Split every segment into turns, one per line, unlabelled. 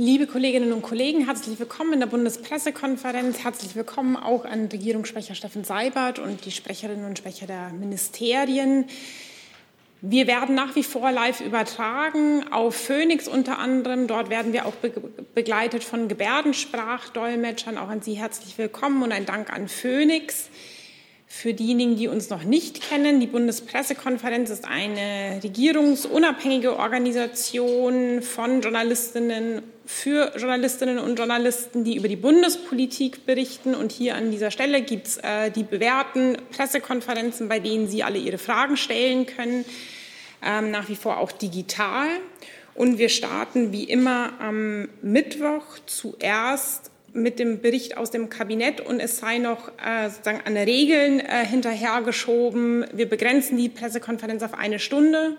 Liebe Kolleginnen und Kollegen, herzlich willkommen in der Bundespressekonferenz. Herzlich willkommen auch an Regierungssprecher Steffen Seibert und die Sprecherinnen und Sprecher der Ministerien. Wir werden nach wie vor live übertragen auf Phoenix unter anderem. Dort werden wir auch begleitet von Gebärdensprachdolmetschern. Auch an Sie herzlich willkommen und ein Dank an Phoenix. Für diejenigen, die uns noch nicht kennen, die Bundespressekonferenz ist eine regierungsunabhängige Organisation von Journalistinnen für Journalistinnen und Journalisten, die über die Bundespolitik berichten. Und hier an dieser Stelle gibt es äh, die bewährten Pressekonferenzen, bei denen Sie alle Ihre Fragen stellen können, ähm, nach wie vor auch digital. Und wir starten wie immer am Mittwoch zuerst mit dem Bericht aus dem Kabinett und es sei noch äh, sozusagen an Regeln äh, hinterhergeschoben. Wir begrenzen die Pressekonferenz auf eine Stunde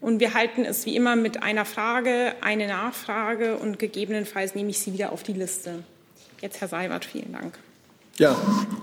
und wir halten es wie immer mit einer Frage, eine Nachfrage und gegebenenfalls nehme ich Sie wieder auf die Liste. Jetzt Herr Seibert, vielen Dank.
Ja,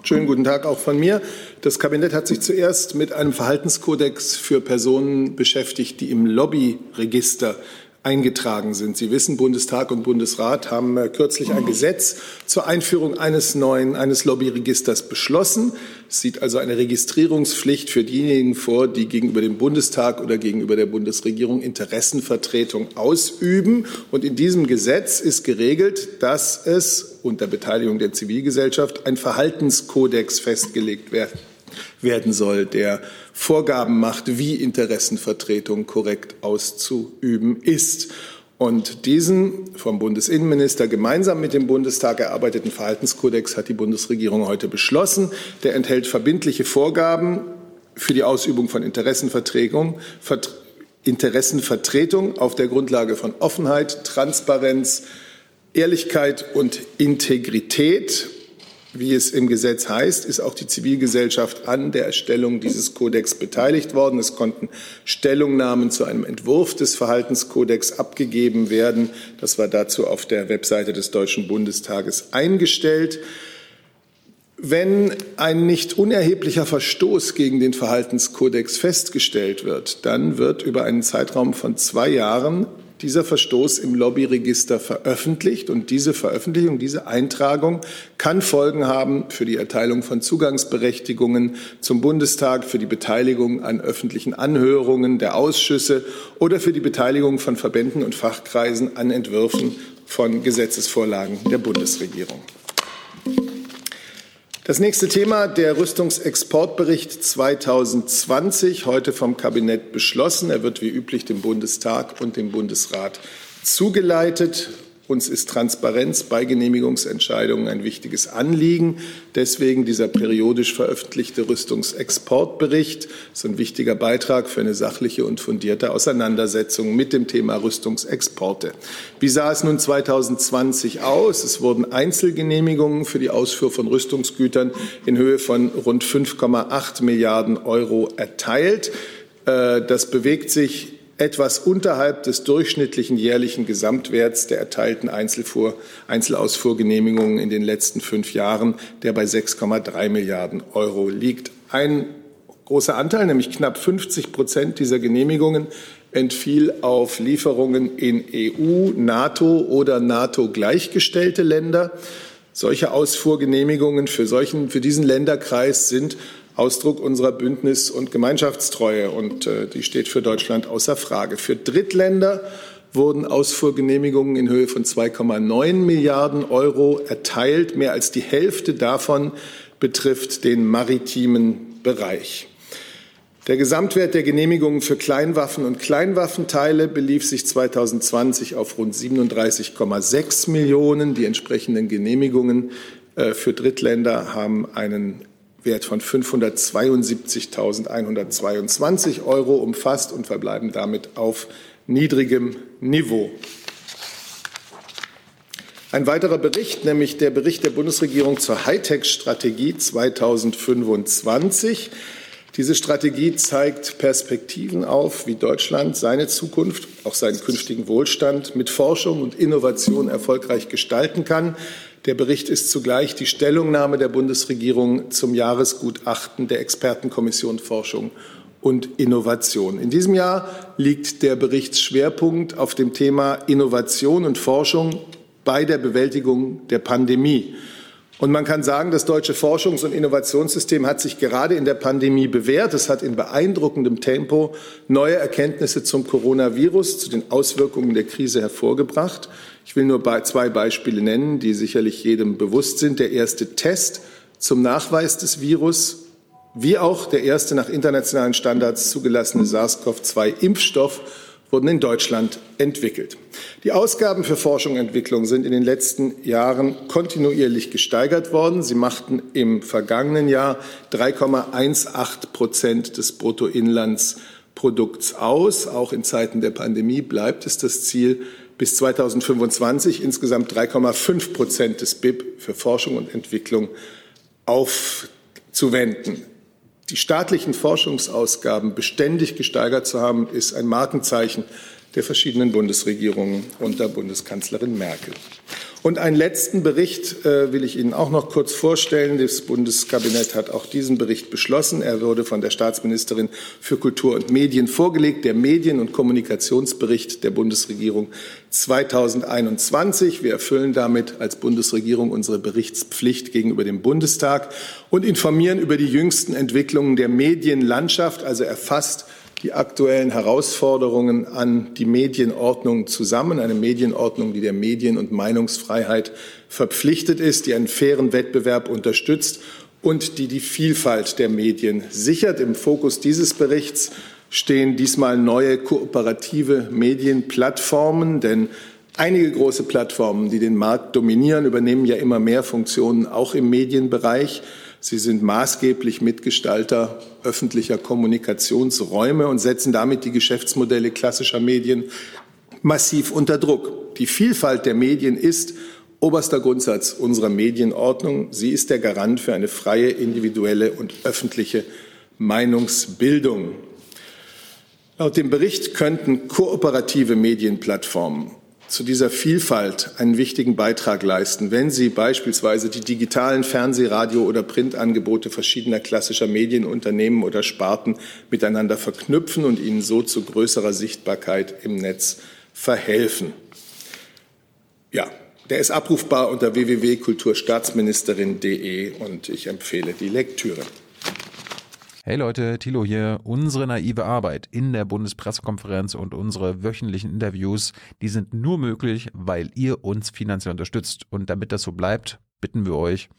schönen guten Tag auch von mir. Das Kabinett hat sich zuerst mit einem Verhaltenskodex für Personen beschäftigt, die im Lobbyregister eingetragen sind. Sie wissen, Bundestag und Bundesrat haben äh, kürzlich ein Gesetz zur Einführung eines neuen, eines Lobbyregisters beschlossen. Es sieht also eine Registrierungspflicht für diejenigen vor, die gegenüber dem Bundestag oder gegenüber der Bundesregierung Interessenvertretung ausüben. Und in diesem Gesetz ist geregelt, dass es unter Beteiligung der Zivilgesellschaft ein Verhaltenskodex festgelegt wird werden soll, der Vorgaben macht, wie Interessenvertretung korrekt auszuüben ist. Und diesen vom Bundesinnenminister gemeinsam mit dem Bundestag erarbeiteten Verhaltenskodex hat die Bundesregierung heute beschlossen. Der enthält verbindliche Vorgaben für die Ausübung von Interessenvertretung, Interessenvertretung auf der Grundlage von Offenheit, Transparenz, Ehrlichkeit und Integrität wie es im Gesetz heißt, ist auch die Zivilgesellschaft an der Erstellung dieses Kodex beteiligt worden. Es konnten Stellungnahmen zu einem Entwurf des Verhaltenskodex abgegeben werden. Das war dazu auf der Webseite des Deutschen Bundestages eingestellt. Wenn ein nicht unerheblicher Verstoß gegen den Verhaltenskodex festgestellt wird, dann wird über einen Zeitraum von zwei Jahren dieser Verstoß im Lobbyregister veröffentlicht. Und diese Veröffentlichung, diese Eintragung kann Folgen haben für die Erteilung von Zugangsberechtigungen zum Bundestag, für die Beteiligung an öffentlichen Anhörungen der Ausschüsse oder für die Beteiligung von Verbänden und Fachkreisen an Entwürfen von Gesetzesvorlagen der Bundesregierung. Das nächste Thema, der Rüstungsexportbericht 2020, heute vom Kabinett beschlossen. Er wird wie üblich dem Bundestag und dem Bundesrat zugeleitet. Uns ist Transparenz bei Genehmigungsentscheidungen ein wichtiges Anliegen. Deswegen dieser periodisch veröffentlichte Rüstungsexportbericht ist ein wichtiger Beitrag für eine sachliche und fundierte Auseinandersetzung mit dem Thema Rüstungsexporte. Wie sah es nun 2020 aus? Es wurden Einzelgenehmigungen für die Ausfuhr von Rüstungsgütern in Höhe von rund 5,8 Milliarden Euro erteilt. Äh, das bewegt sich etwas unterhalb des durchschnittlichen jährlichen Gesamtwerts der erteilten Einzelfuhr, Einzelausfuhrgenehmigungen in den letzten fünf Jahren, der bei 6,3 Milliarden Euro liegt. Ein großer Anteil, nämlich knapp 50 Prozent dieser Genehmigungen, entfiel auf Lieferungen in EU, NATO oder NATO gleichgestellte Länder. Solche Ausfuhrgenehmigungen für, solchen, für diesen Länderkreis sind Ausdruck unserer Bündnis- und Gemeinschaftstreue und äh, die steht für Deutschland außer Frage. Für Drittländer wurden Ausfuhrgenehmigungen in Höhe von 2,9 Milliarden Euro erteilt. Mehr als die Hälfte davon betrifft den maritimen Bereich. Der Gesamtwert der Genehmigungen für Kleinwaffen und Kleinwaffenteile belief sich 2020 auf rund 37,6 Millionen. Die entsprechenden Genehmigungen äh, für Drittländer haben einen Wert von 572.122 Euro umfasst und verbleiben damit auf niedrigem Niveau. Ein weiterer Bericht, nämlich der Bericht der Bundesregierung zur Hightech-Strategie 2025. Diese Strategie zeigt Perspektiven auf, wie Deutschland seine Zukunft, auch seinen künftigen Wohlstand mit Forschung und Innovation erfolgreich gestalten kann. Der Bericht ist zugleich die Stellungnahme der Bundesregierung zum Jahresgutachten der Expertenkommission Forschung und Innovation. In diesem Jahr liegt der Berichtsschwerpunkt auf dem Thema Innovation und Forschung bei der Bewältigung der Pandemie. Und man kann sagen, das deutsche Forschungs- und Innovationssystem hat sich gerade in der Pandemie bewährt. Es hat in beeindruckendem Tempo neue Erkenntnisse zum Coronavirus, zu den Auswirkungen der Krise hervorgebracht. Ich will nur zwei Beispiele nennen, die sicherlich jedem bewusst sind. Der erste Test zum Nachweis des Virus, wie auch der erste nach internationalen Standards zugelassene SARS-CoV-2-Impfstoff wurden in Deutschland entwickelt. Die Ausgaben für Forschung und Entwicklung sind in den letzten Jahren kontinuierlich gesteigert worden. Sie machten im vergangenen Jahr 3,18 Prozent des Bruttoinlandsprodukts aus. Auch in Zeiten der Pandemie bleibt es das Ziel, bis 2025 insgesamt 3,5 Prozent des BIP für Forschung und Entwicklung aufzuwenden. Die staatlichen Forschungsausgaben beständig gesteigert zu haben, ist ein Markenzeichen der verschiedenen Bundesregierungen unter Bundeskanzlerin Merkel. Und einen letzten Bericht äh, will ich Ihnen auch noch kurz vorstellen. Das Bundeskabinett hat auch diesen Bericht beschlossen. Er wurde von der Staatsministerin für Kultur und Medien vorgelegt, der Medien- und Kommunikationsbericht der Bundesregierung 2021. Wir erfüllen damit als Bundesregierung unsere Berichtspflicht gegenüber dem Bundestag und informieren über die jüngsten Entwicklungen der Medienlandschaft, also erfasst die aktuellen Herausforderungen an die Medienordnung zusammen, eine Medienordnung, die der Medien- und Meinungsfreiheit verpflichtet ist, die einen fairen Wettbewerb unterstützt und die die Vielfalt der Medien sichert. Im Fokus dieses Berichts stehen diesmal neue kooperative Medienplattformen, denn einige große Plattformen, die den Markt dominieren, übernehmen ja immer mehr Funktionen auch im Medienbereich. Sie sind maßgeblich Mitgestalter öffentlicher Kommunikationsräume und setzen damit die Geschäftsmodelle klassischer Medien massiv unter Druck. Die Vielfalt der Medien ist oberster Grundsatz unserer Medienordnung. Sie ist der Garant für eine freie, individuelle und öffentliche Meinungsbildung. Laut dem Bericht könnten kooperative Medienplattformen zu dieser Vielfalt einen wichtigen Beitrag leisten, wenn sie beispielsweise die digitalen Fernseh-, Radio- oder Printangebote verschiedener klassischer Medienunternehmen oder Sparten miteinander verknüpfen und ihnen so zu größerer Sichtbarkeit im Netz verhelfen. Ja, der ist abrufbar unter www.kulturstaatsministerin.de und ich empfehle die Lektüre.
Hey Leute, Thilo hier. Unsere naive Arbeit in der Bundespressekonferenz und unsere wöchentlichen Interviews, die sind nur möglich, weil ihr uns finanziell unterstützt. Und damit das so bleibt, bitten wir euch,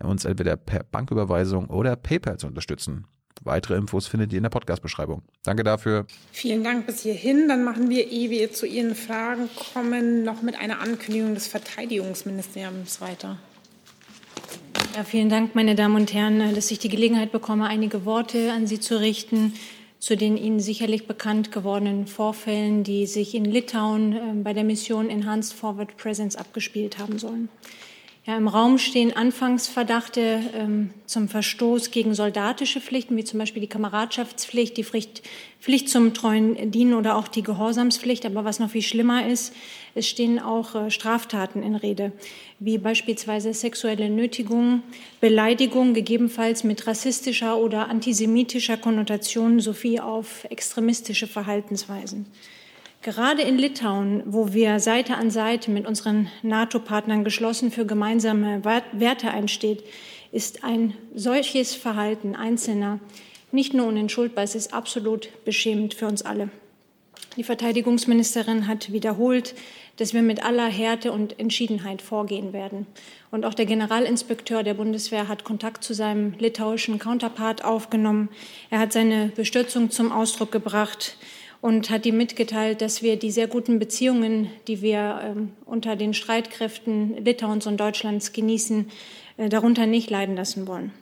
uns entweder per Banküberweisung oder PayPal zu unterstützen. Weitere Infos findet ihr in der Podcast-Beschreibung. Danke dafür.
Vielen Dank bis hierhin. Dann machen wir, ehe wir zu Ihren Fragen kommen, noch mit einer Ankündigung des Verteidigungsministeriums weiter.
Ja, vielen Dank, meine Damen und Herren, dass ich die Gelegenheit bekomme, einige Worte an Sie zu richten zu den Ihnen sicherlich bekannt gewordenen Vorfällen, die sich in Litauen äh, bei der Mission Enhanced Forward Presence abgespielt haben sollen. Ja, Im Raum stehen Anfangsverdachte ähm, zum Verstoß gegen soldatische Pflichten, wie zum Beispiel die Kameradschaftspflicht, die Pflicht, Pflicht zum treuen Dienen oder auch die Gehorsamspflicht. Aber was noch viel schlimmer ist, es stehen auch äh, Straftaten in Rede, wie beispielsweise sexuelle Nötigung, Beleidigung, gegebenenfalls mit rassistischer oder antisemitischer Konnotation sowie auf extremistische Verhaltensweisen. Gerade in Litauen, wo wir Seite an Seite mit unseren NATO-Partnern geschlossen für gemeinsame Werte einsteht, ist ein solches Verhalten Einzelner nicht nur unentschuldbar, es ist absolut beschämend für uns alle. Die Verteidigungsministerin hat wiederholt, dass wir mit aller Härte und Entschiedenheit vorgehen werden. Und auch der Generalinspekteur der Bundeswehr hat Kontakt zu seinem litauischen Counterpart aufgenommen. Er hat seine Bestürzung zum Ausdruck gebracht und hat ihm mitgeteilt, dass wir die sehr guten Beziehungen, die wir ähm, unter den Streitkräften Litauens und Deutschlands genießen, äh, darunter nicht leiden lassen wollen.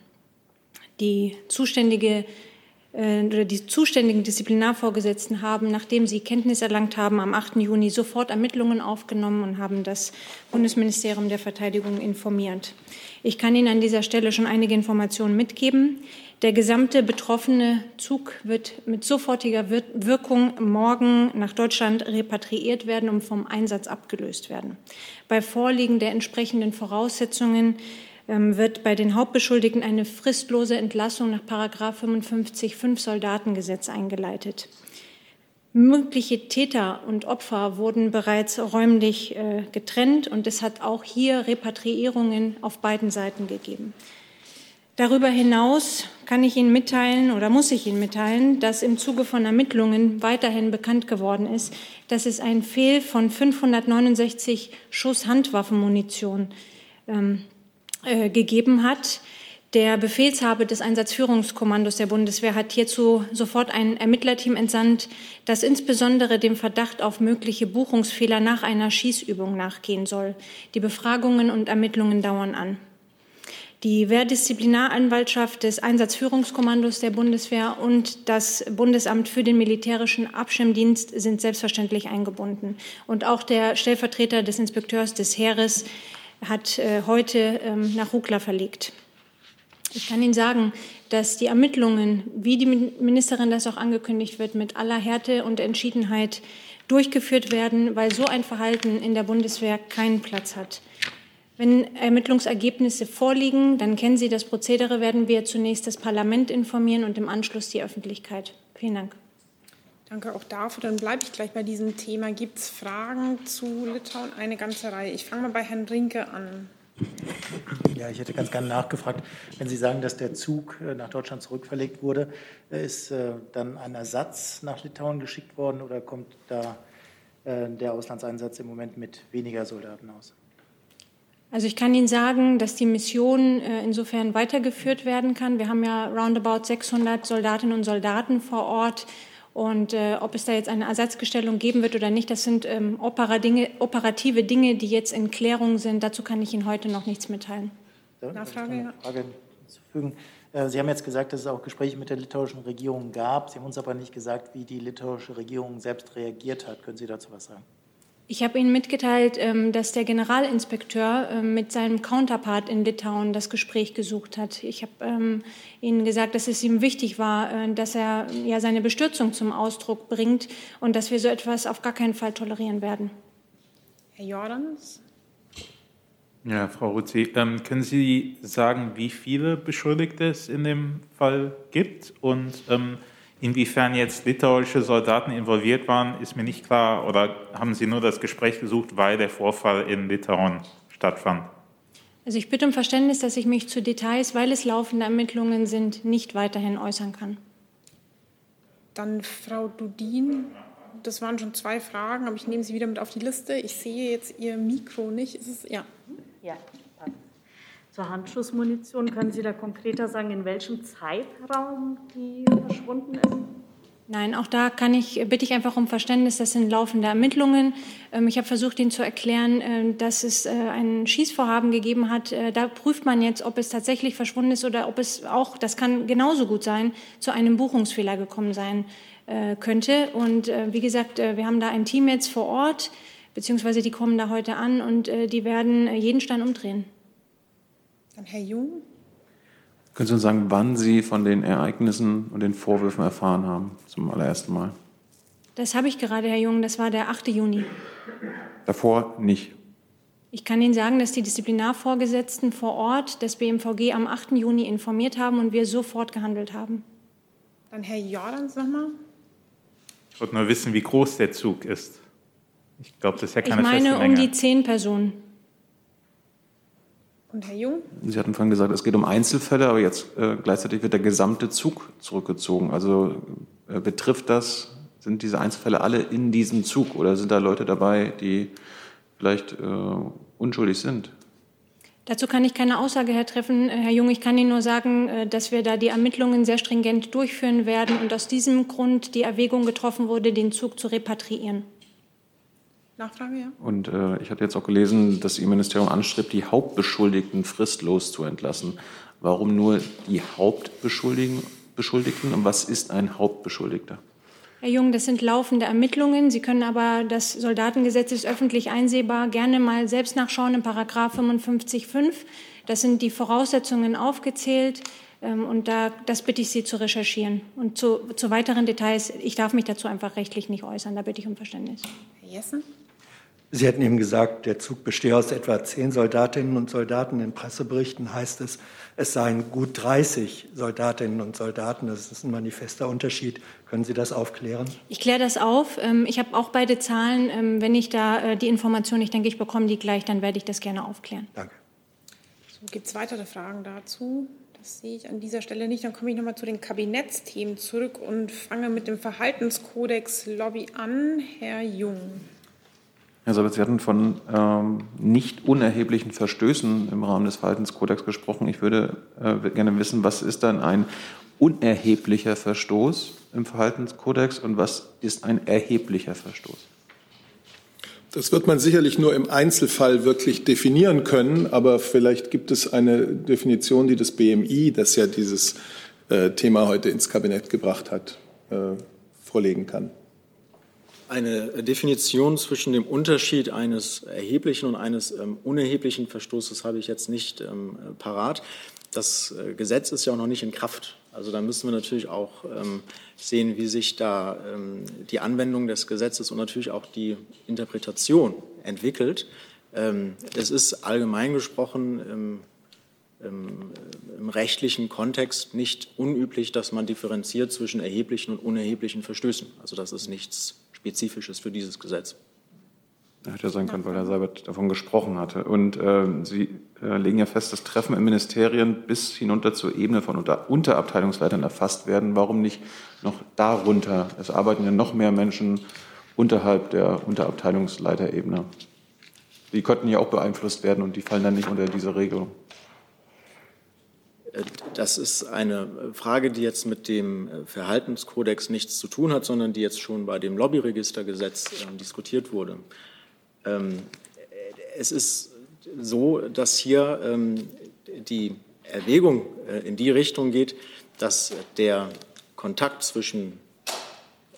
Die zuständige äh, oder die zuständigen Disziplinarvorgesetzten haben, nachdem sie Kenntnis erlangt haben, am 8. Juni sofort Ermittlungen aufgenommen und haben das Bundesministerium der Verteidigung informiert. Ich kann Ihnen an dieser Stelle schon einige Informationen mitgeben. Der gesamte betroffene Zug wird mit sofortiger Wirkung morgen nach Deutschland repatriiert werden und vom Einsatz abgelöst werden. Bei Vorliegen der entsprechenden Voraussetzungen ähm, wird bei den Hauptbeschuldigten eine fristlose Entlassung nach 55.5 Soldatengesetz eingeleitet. Mögliche Täter und Opfer wurden bereits räumlich äh, getrennt und es hat auch hier Repatriierungen auf beiden Seiten gegeben. Darüber hinaus kann ich Ihnen mitteilen oder muss ich Ihnen mitteilen, dass im Zuge von Ermittlungen weiterhin bekannt geworden ist, dass es ein Fehl von 569 Schuss Handwaffenmunition ähm, äh, gegeben hat. Der Befehlshaber des Einsatzführungskommandos der Bundeswehr hat hierzu sofort ein Ermittlerteam entsandt, das insbesondere dem Verdacht auf mögliche Buchungsfehler nach einer Schießübung nachgehen soll. Die Befragungen und Ermittlungen dauern an. Die Wehrdisziplinareinwaltschaft des Einsatzführungskommandos der Bundeswehr und das Bundesamt für den militärischen Abschirmdienst sind selbstverständlich eingebunden. Und auch der Stellvertreter des Inspekteurs des Heeres hat äh, heute ähm, nach Rukla verlegt. Ich kann Ihnen sagen, dass die Ermittlungen, wie die Ministerin das auch angekündigt wird, mit aller Härte und Entschiedenheit durchgeführt werden, weil so ein Verhalten in der Bundeswehr keinen Platz hat. Wenn Ermittlungsergebnisse vorliegen, dann kennen Sie das Prozedere, werden wir zunächst das Parlament informieren und im Anschluss die Öffentlichkeit. Vielen Dank.
Danke auch dafür. Dann bleibe ich gleich bei diesem Thema. Gibt es Fragen zu Litauen? Eine ganze Reihe. Ich fange mal bei Herrn Rinke an.
Ja, ich hätte ganz gerne nachgefragt, wenn Sie sagen, dass der Zug äh, nach Deutschland zurückverlegt wurde, äh, ist äh, dann ein Ersatz nach Litauen geschickt worden oder kommt da der Auslandseinsatz im Moment mit weniger Soldaten aus?
Also ich kann Ihnen sagen, dass die Mission insofern weitergeführt werden kann. Wir haben ja roundabout 600 Soldatinnen und Soldaten vor Ort und äh, ob es da jetzt eine Ersatzgestellung geben wird oder nicht, das sind ähm, operative Dinge, die jetzt in Klärung sind. Dazu kann ich Ihnen heute noch nichts mitteilen.
Ja, Nachfrage, ja. Frage hinzufügen. Äh, Sie haben jetzt gesagt, dass es auch Gespräche mit der litauischen Regierung gab. Sie haben uns aber nicht gesagt, wie die litauische Regierung selbst reagiert hat. Können Sie dazu was sagen?
Ich habe Ihnen mitgeteilt, ähm, dass der Generalinspekteur ähm, mit seinem Counterpart in Litauen das Gespräch gesucht hat. Ich habe ähm, Ihnen gesagt, dass es ihm wichtig war, äh, dass er ja seine Bestürzung zum Ausdruck bringt und dass wir so etwas auf gar keinen Fall tolerieren werden.
Herr Jordans?
Ja, Frau Ruzzi, können Sie sagen, wie viele Beschuldigte es in dem Fall gibt und ähm, Inwiefern jetzt litauische Soldaten involviert waren, ist mir nicht klar. Oder haben Sie nur das Gespräch gesucht, weil der Vorfall in Litauen stattfand?
Also ich bitte um Verständnis, dass ich mich zu Details, weil es laufende Ermittlungen sind, nicht weiterhin äußern kann.
Dann Frau Dudin. Das waren schon zwei Fragen, aber ich nehme sie wieder mit auf die Liste. Ich sehe jetzt Ihr Mikro nicht. Ist es, ja.
Ja, zur Handschussmunition, können Sie da konkreter sagen, in welchem Zeitraum die verschwunden ist?
Nein, auch da kann ich, bitte ich einfach um Verständnis. Das sind laufende Ermittlungen. Ähm, ich habe versucht, Ihnen zu erklären, äh, dass es äh, ein Schießvorhaben gegeben hat. Äh, da prüft man jetzt, ob es tatsächlich verschwunden ist oder ob es auch, das kann genauso gut sein, zu einem Buchungsfehler gekommen sein könnte. Und wie gesagt, wir haben da ein Team jetzt vor Ort, beziehungsweise die kommen da heute an und die werden jeden Stein umdrehen.
Dann Herr Jung.
Können Sie uns sagen, wann Sie von den Ereignissen und den Vorwürfen erfahren haben, zum allerersten Mal?
Das habe ich gerade, Herr Jung. Das war der 8. Juni.
Davor nicht.
Ich kann Ihnen sagen, dass die Disziplinarvorgesetzten vor Ort das BMVG am 8. Juni informiert haben und wir sofort gehandelt haben.
Dann Herr Jordans nochmal.
Ich wollte nur wissen, wie groß der Zug ist. Ich glaube, das ist ja keine
Ich meine um die zehn Personen.
Und Herr Jung?
Sie hatten vorhin gesagt, es geht um Einzelfälle, aber jetzt äh, gleichzeitig wird der gesamte Zug zurückgezogen. Also äh, betrifft das, sind diese Einzelfälle alle in diesem Zug oder sind da Leute dabei, die vielleicht äh, unschuldig sind?
Dazu kann ich keine Aussage hertreffen, Herr Jung. Ich kann Ihnen nur sagen, äh, dass wir da die Ermittlungen sehr stringent durchführen werden und aus diesem Grund die Erwägung getroffen wurde, den Zug zu repatriieren.
Nachfrage, ja.
Und äh, ich hatte jetzt auch gelesen, dass Ihr Ministerium anstrebt, die Hauptbeschuldigten fristlos zu entlassen. Warum nur die Hauptbeschuldigten und was ist ein Hauptbeschuldigter?
Herr Jung, das sind laufende Ermittlungen. Sie können aber, das Soldatengesetz ist öffentlich einsehbar, gerne mal selbst nachschauen in Paragraph 55.5. Das sind die Voraussetzungen aufgezählt. Ähm, und da, das bitte ich Sie zu recherchieren. Und zu, zu weiteren Details, ich darf mich dazu einfach rechtlich nicht äußern. Da bitte ich um Verständnis.
Herr Jessen?
Sie hätten eben gesagt, der Zug bestehe aus etwa zehn Soldatinnen und Soldaten. In Presseberichten heißt es, es seien gut 30 Soldatinnen und Soldaten. Das ist ein manifester Unterschied. Können Sie das aufklären?
Ich kläre das auf. Ähm, ich habe auch beide Zahlen. Ähm, wenn ich da äh, die Information, ich denke, ich bekomme die gleich, dann werde ich das gerne aufklären.
Danke.
So, Gibt es weitere Fragen dazu? Das sehe ich an dieser Stelle nicht. Dann komme ich noch mal zu den Kabinettsthemen zurück und fange mit dem Verhaltenskodex Lobby an. Herr Jung.
Herr Sabitz, Sie hatten von ähm, nicht unerheblichen Verstößen im Rahmen des Verhaltenskodex gesprochen. Ich würde äh, gerne wissen, was ist dann ein unerheblicher Verstoß im Verhaltenskodex und was ist ein erheblicher Verstoß?
Das wird man sicherlich nur im Einzelfall wirklich definieren können, aber vielleicht gibt es eine Definition, die das BMI, das ja dieses äh, Thema heute ins Kabinett gebracht hat, äh, vorlegen kann.
Eine Definition zwischen dem Unterschied eines erheblichen und eines ähm, unerheblichen Verstoßes habe ich jetzt nicht ähm, parat. Das äh, Gesetz ist ja auch noch nicht in Kraft. Also da müssen wir natürlich auch ähm, sehen, wie sich da ähm, die Anwendung des Gesetzes und natürlich auch die Interpretation entwickelt. Ähm, es ist allgemein gesprochen im, im, im rechtlichen Kontext nicht unüblich, dass man differenziert zwischen erheblichen und unerheblichen Verstößen. Also das ist nichts Spezifisches für dieses Gesetz.
Hätte ja sein können, weil Herr Seibert davon gesprochen hatte. Und äh, Sie äh, legen ja fest, dass Treffen in Ministerien bis hinunter zur Ebene von Unter Unterabteilungsleitern erfasst werden. Warum nicht noch darunter? Es arbeiten ja noch mehr Menschen unterhalb der Unterabteilungsleiterebene. Die könnten ja auch beeinflusst werden und die fallen dann nicht unter diese Regelung.
Das ist eine Frage, die jetzt mit dem Verhaltenskodex nichts zu tun hat, sondern die jetzt schon bei dem Lobbyregistergesetz äh, diskutiert wurde. Ähm, es ist so, dass hier ähm, die Erwägung äh, in die Richtung geht, dass der Kontakt zwischen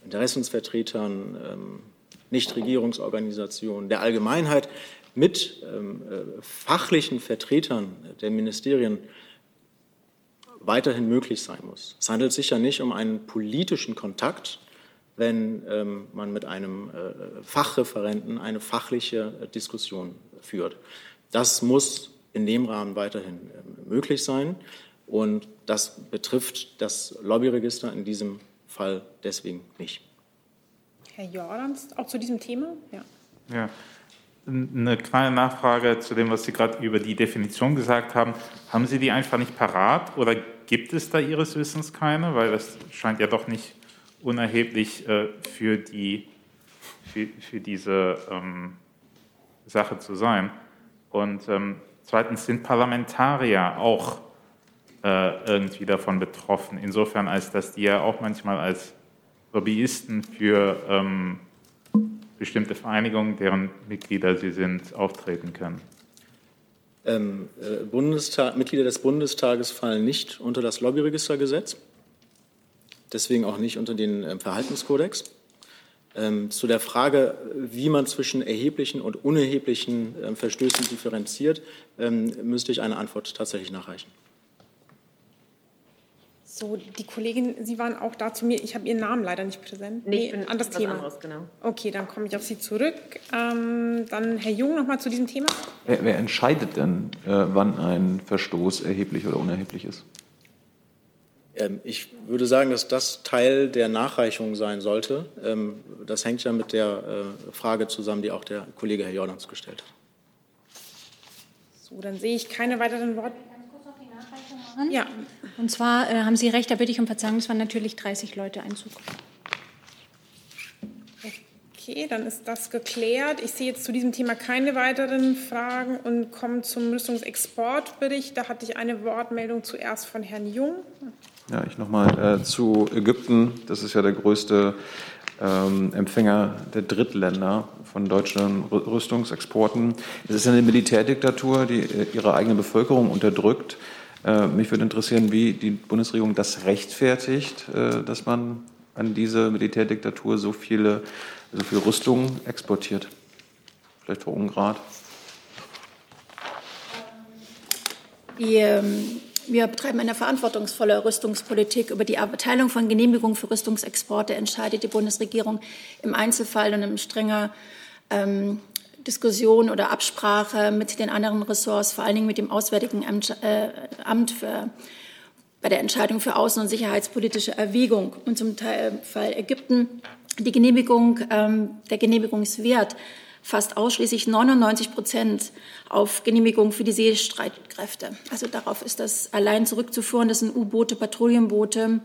Interessensvertretern, ähm, Nichtregierungsorganisationen, der Allgemeinheit mit ähm, äh, fachlichen Vertretern der Ministerien weiterhin möglich sein muss. Es handelt sich ja nicht um einen politischen Kontakt, wenn ähm, man mit einem äh, Fachreferenten eine fachliche äh, Diskussion führt. Das muss in dem Rahmen weiterhin äh, möglich sein und das betrifft das Lobbyregister in diesem Fall deswegen nicht.
Herr Jordans, auch zu diesem Thema?
Ja. ja. Eine kleine Nachfrage zu dem, was Sie gerade über die Definition gesagt haben. Haben Sie die einfach nicht parat oder gibt es da Ihres Wissens keine? Weil das scheint ja doch nicht unerheblich äh, für, die, für, für diese ähm, Sache zu sein. Und ähm, zweitens sind Parlamentarier auch äh, irgendwie davon betroffen, insofern als dass die ja auch manchmal als Lobbyisten für ähm, bestimmte Vereinigungen, deren Mitglieder sie sind, auftreten können.
Ähm, äh, Bundestag, Mitglieder des Bundestages fallen nicht unter das Lobbyregistergesetz, deswegen auch nicht unter den äh, Verhaltenskodex. Ähm, zu der Frage, wie man zwischen erheblichen und unerheblichen äh, Verstößen differenziert, ähm, müsste ich eine Antwort tatsächlich nachreichen.
So, die Kollegin, Sie waren auch da zu mir. Ich habe Ihren Namen leider nicht präsent.
Nee, nee anderes Thema.
Anderes, genau. Okay, dann komme ich auf Sie zurück. Ähm, dann Herr Jung noch mal zu diesem Thema.
Wer, wer entscheidet denn, äh, wann ein Verstoß erheblich oder unerheblich ist?
Ähm, ich würde sagen, dass das Teil der Nachreichung sein sollte. Ähm, das hängt ja mit der äh, Frage zusammen, die auch der Kollege Herr Jordans gestellt hat.
So, dann sehe ich keine weiteren Worte
machen? Ja. Und zwar äh, haben Sie recht, da bitte ich um Verzeihung, es waren natürlich 30 Leute Einzug.
Okay, dann ist das geklärt. Ich sehe jetzt zu diesem Thema keine weiteren Fragen und komme zum Rüstungsexportbericht. Da hatte ich eine Wortmeldung zuerst von Herrn Jung.
Ja, ich nochmal äh, zu Ägypten. Das ist ja der größte ähm, Empfänger der Drittländer von deutschen Rüstungsexporten. Es ist eine Militärdiktatur, die äh, ihre eigene Bevölkerung unterdrückt. Äh, mich würde interessieren, wie die Bundesregierung das rechtfertigt, äh, dass man an diese Militärdiktatur so viele, so viel Rüstung exportiert. Vielleicht Frau Ungrad.
Wir, ähm, wir betreiben eine verantwortungsvolle Rüstungspolitik. Über die Erteilung von Genehmigungen für Rüstungsexporte entscheidet die Bundesregierung im Einzelfall und im strenger ähm, Diskussion oder Absprache mit den anderen Ressorts, vor allen Dingen mit dem Auswärtigen Amt, äh, Amt für, bei der Entscheidung für außen- und sicherheitspolitische Erwägung und zum Teil Fall Ägypten die Genehmigung, ähm, der Genehmigungswert fast ausschließlich 99 Prozent auf Genehmigung für die Seestreitkräfte. Also darauf ist das allein zurückzuführen. Das sind U-Boote, Patrouillenboote.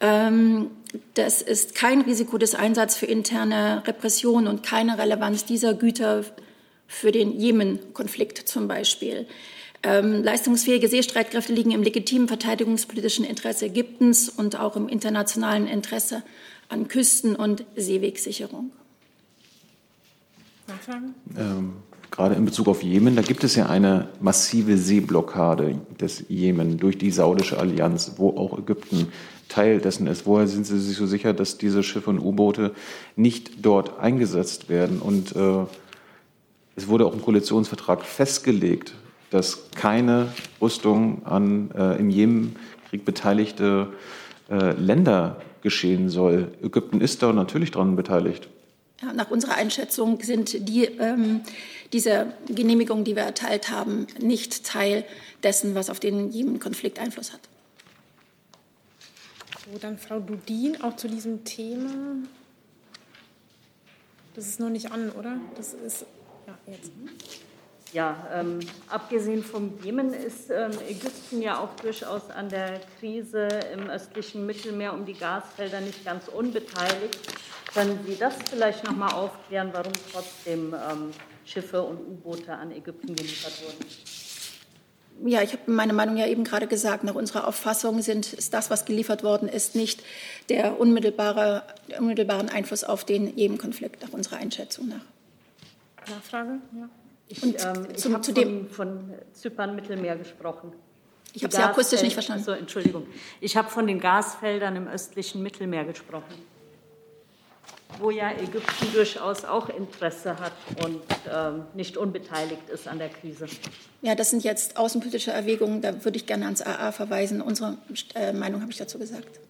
Ähm, das ist kein Risiko des Einsatzes für interne Repression und keine Relevanz dieser Güter für den Jemen-Konflikt zum Beispiel. Ähm, leistungsfähige Seestreitkräfte liegen im legitimen verteidigungspolitischen Interesse Ägyptens und auch im internationalen Interesse an Küsten- und Seewegsicherung.
Nachfragen? Ähm, gerade in Bezug auf Jemen, da gibt es ja eine massive Seeblockade des Jemen durch die saudische Allianz, wo auch Ägypten Teil dessen ist. Woher sind Sie sich so sicher, dass diese Schiffe und U-Boote nicht dort eingesetzt werden? Und äh, es wurde auch im Koalitionsvertrag festgelegt, dass keine Rüstung an äh, im Jemenkrieg beteiligte äh, Länder geschehen soll. Ägypten ist da natürlich daran beteiligt.
Ja, nach unserer Einschätzung sind die, ähm, diese Genehmigungen, die wir erteilt haben, nicht Teil dessen, was auf den Jemen-Konflikt Einfluss hat.
So, dann Frau Dudin auch zu diesem Thema. Das ist noch nicht an, oder? Das ist ja jetzt.
Ja, ähm, abgesehen vom Jemen ist ähm, Ägypten ja auch durchaus an der Krise im östlichen Mittelmeer um die Gasfelder nicht ganz unbeteiligt. Können Sie das vielleicht noch mal aufklären, warum trotzdem ähm, Schiffe und U-Boote an Ägypten geliefert wurden?
Ja, ich habe meine Meinung ja eben gerade gesagt. Nach unserer Auffassung sind, ist das, was geliefert worden ist, nicht der unmittelbare, unmittelbaren Einfluss auf den Jemen-Konflikt, nach unserer Einschätzung nach.
Nachfrage? Ja.
Ich, ähm, ich habe von, von Zypern-Mittelmeer gesprochen.
Ich habe Sie akustisch nicht verstanden.
So, Entschuldigung. Ich habe von den Gasfeldern im östlichen Mittelmeer gesprochen, wo ja Ägypten durchaus auch Interesse hat und ähm, nicht unbeteiligt ist an der Krise.
Ja, das sind jetzt außenpolitische Erwägungen. Da würde ich gerne ans AA verweisen. Unsere äh, Meinung habe ich dazu gesagt.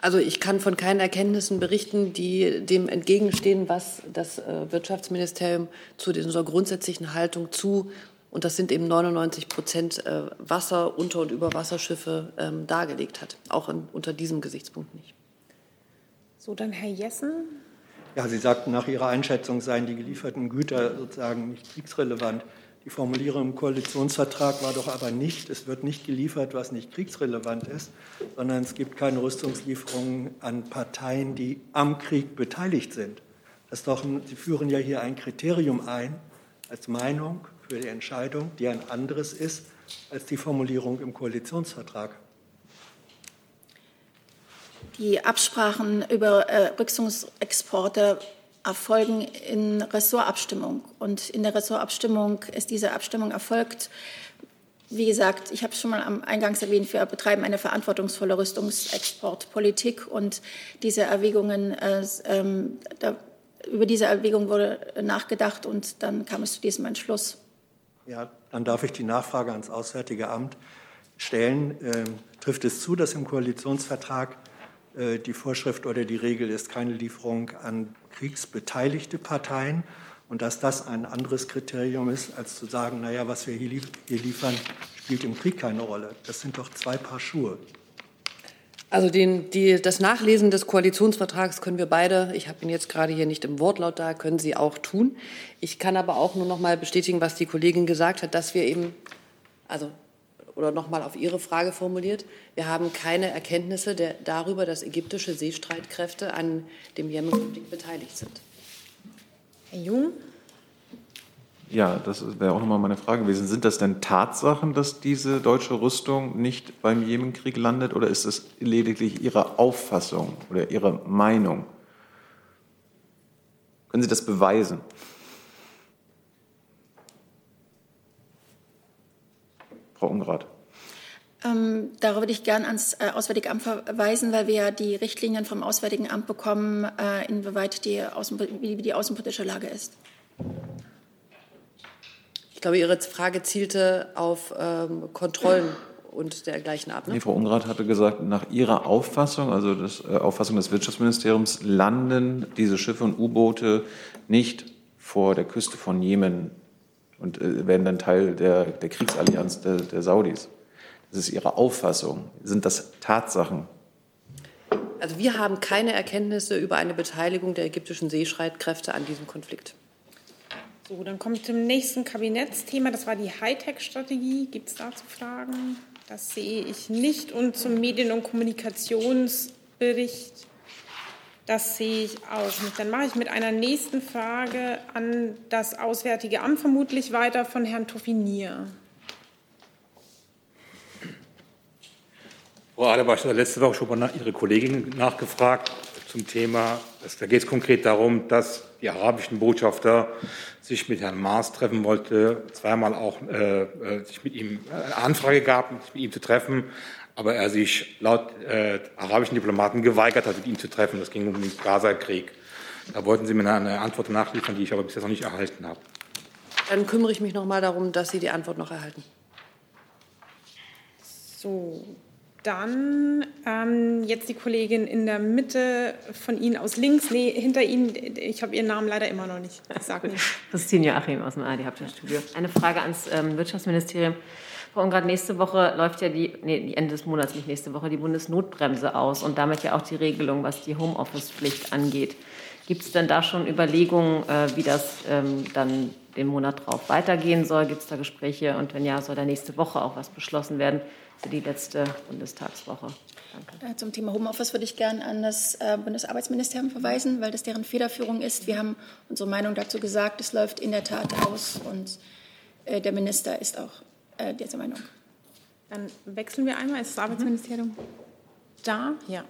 Also ich kann von keinen Erkenntnissen berichten, die dem entgegenstehen, was das äh, Wirtschaftsministerium zu unserer grundsätzlichen Haltung zu, und das sind eben 99 Prozent äh, Wasser-, Unter- und Überwasserschiffe ähm, dargelegt hat. Auch in, unter diesem Gesichtspunkt nicht.
So, dann Herr Jessen.
Ja, Sie sagten, nach Ihrer Einschätzung seien die gelieferten Güter sozusagen nicht kriegsrelevant. Die Formulierung im Koalitionsvertrag war doch aber nicht, es wird nicht geliefert, was nicht kriegsrelevant ist, sondern es gibt keine Rüstungslieferungen an Parteien, die am Krieg beteiligt sind. Das doch, Sie führen ja hier ein Kriterium ein als Meinung für die Entscheidung, die ein anderes ist als die Formulierung im Koalitionsvertrag.
Die Absprachen über äh, Rüstungsexporte erfolgen in Ressortabstimmung. Und in der Ressortabstimmung ist diese Abstimmung erfolgt. Wie gesagt, ich habe es schon mal am Eingangs erwähnt, wir betreiben eine verantwortungsvolle Rüstungsexportpolitik und diese Erwägungen, äh, ähm, da, über diese Erwägung wurde nachgedacht und dann kam es zu diesem Entschluss.
Ja, dann darf ich die Nachfrage ans Auswärtige Amt stellen. Ähm, trifft es zu, dass im Koalitionsvertrag die Vorschrift oder die Regel ist keine Lieferung an kriegsbeteiligte Parteien und dass das ein anderes Kriterium ist, als zu sagen, naja, was wir hier, liefern, spielt im Krieg keine Rolle. Das sind doch zwei Paar Schuhe.
Also den, die, das Nachlesen des Koalitionsvertrags können wir beide, ich habe ihn jetzt gerade hier nicht im Wortlaut da, können Sie auch tun. Ich kann aber auch nur noch mal bestätigen, was die Kollegin gesagt hat, dass wir eben, also oder noch mal auf Ihre Frage formuliert, wir haben keine Erkenntnisse der, darüber, dass ägyptische Seestreitkräfte an dem Jemen-Konflikt beteiligt sind.
Herr Jung?
Ja, das wäre auch nochmal meine Frage gewesen. Sind das denn Tatsachen, dass diese deutsche Rüstung nicht beim Jemenkrieg landet oder ist es lediglich Ihre Auffassung oder Ihre Meinung? Können Sie das beweisen? Frau Ungrath.
Ähm, darüber würde ich gern ans äh, Auswärtige Amt verweisen, weil wir ja die Richtlinien vom Auswärtigen Amt bekommen, äh, inwieweit die, Außen, wie die außenpolitische Lage ist.
Ich glaube, Ihre Frage zielte auf ähm, Kontrollen und dergleichen ab.
Ne? Nee, Frau Ungrath hatte gesagt, nach Ihrer Auffassung, also das äh, Auffassung des Wirtschaftsministeriums, landen diese Schiffe und U-Boote nicht vor der Küste von Jemen und äh, werden dann Teil der, der Kriegsallianz der, der Saudis. Das ist Ihre Auffassung. Sind das Tatsachen?
Also wir haben keine Erkenntnisse über eine Beteiligung der ägyptischen Seestreitkräfte an diesem Konflikt.
So, dann kommt zum nächsten Kabinettsthema. Das war die Hightech-Strategie. Gibt es dazu Fragen? Das sehe ich nicht. Und zum Medien- und Kommunikationsbericht. Das sehe ich auch nicht. Dann mache ich mit einer nächsten Frage an das Auswärtige Amt vermutlich weiter von Herrn Toffinier.
Frau Adebar, ich habe letzte Woche schon mal Ihre Kollegin nachgefragt zum Thema. Da geht es konkret darum, dass die arabischen Botschafter sich mit Herrn Maas treffen wollte, zweimal auch äh, äh sich mit ihm äh, eine Anfrage gab, sich mit ihm zu treffen, aber er sich laut äh, arabischen Diplomaten geweigert hat, mit ihm zu treffen. Das ging um den Gaza-Krieg. Da wollten Sie mir eine Antwort nachliefern, die ich aber bisher noch nicht erhalten habe.
Dann kümmere ich mich noch mal darum, dass Sie die Antwort noch erhalten.
So, dann ähm, jetzt die Kollegin in der Mitte von Ihnen aus links, nee, hinter Ihnen, ich habe Ihren Namen leider immer noch nicht. Ich sage nicht.
Christine Joachim aus dem ARD Hauptstadtstudio. Eine Frage ans ähm, Wirtschaftsministerium. Frau Ungrad, nächste Woche läuft ja die, nee, Ende des Monats, nicht nächste Woche, die Bundesnotbremse aus und damit ja auch die Regelung, was die Homeoffice-Pflicht angeht. Gibt es denn da schon Überlegungen, äh, wie das ähm, dann den Monat drauf weitergehen soll? Gibt es da Gespräche? Und wenn ja, soll da nächste Woche auch was beschlossen werden? für die letzte Bundestagswoche.
Danke. Äh, zum Thema Homeoffice würde ich gerne an das äh, Bundesarbeitsministerium verweisen, weil das deren Federführung ist. Wir haben unsere Meinung dazu gesagt. Es läuft in der Tat aus und der Minister ist auch dieser Meinung.
Dann wechseln wir einmal. Ist das Arbeitsministerium mhm. da? Ja.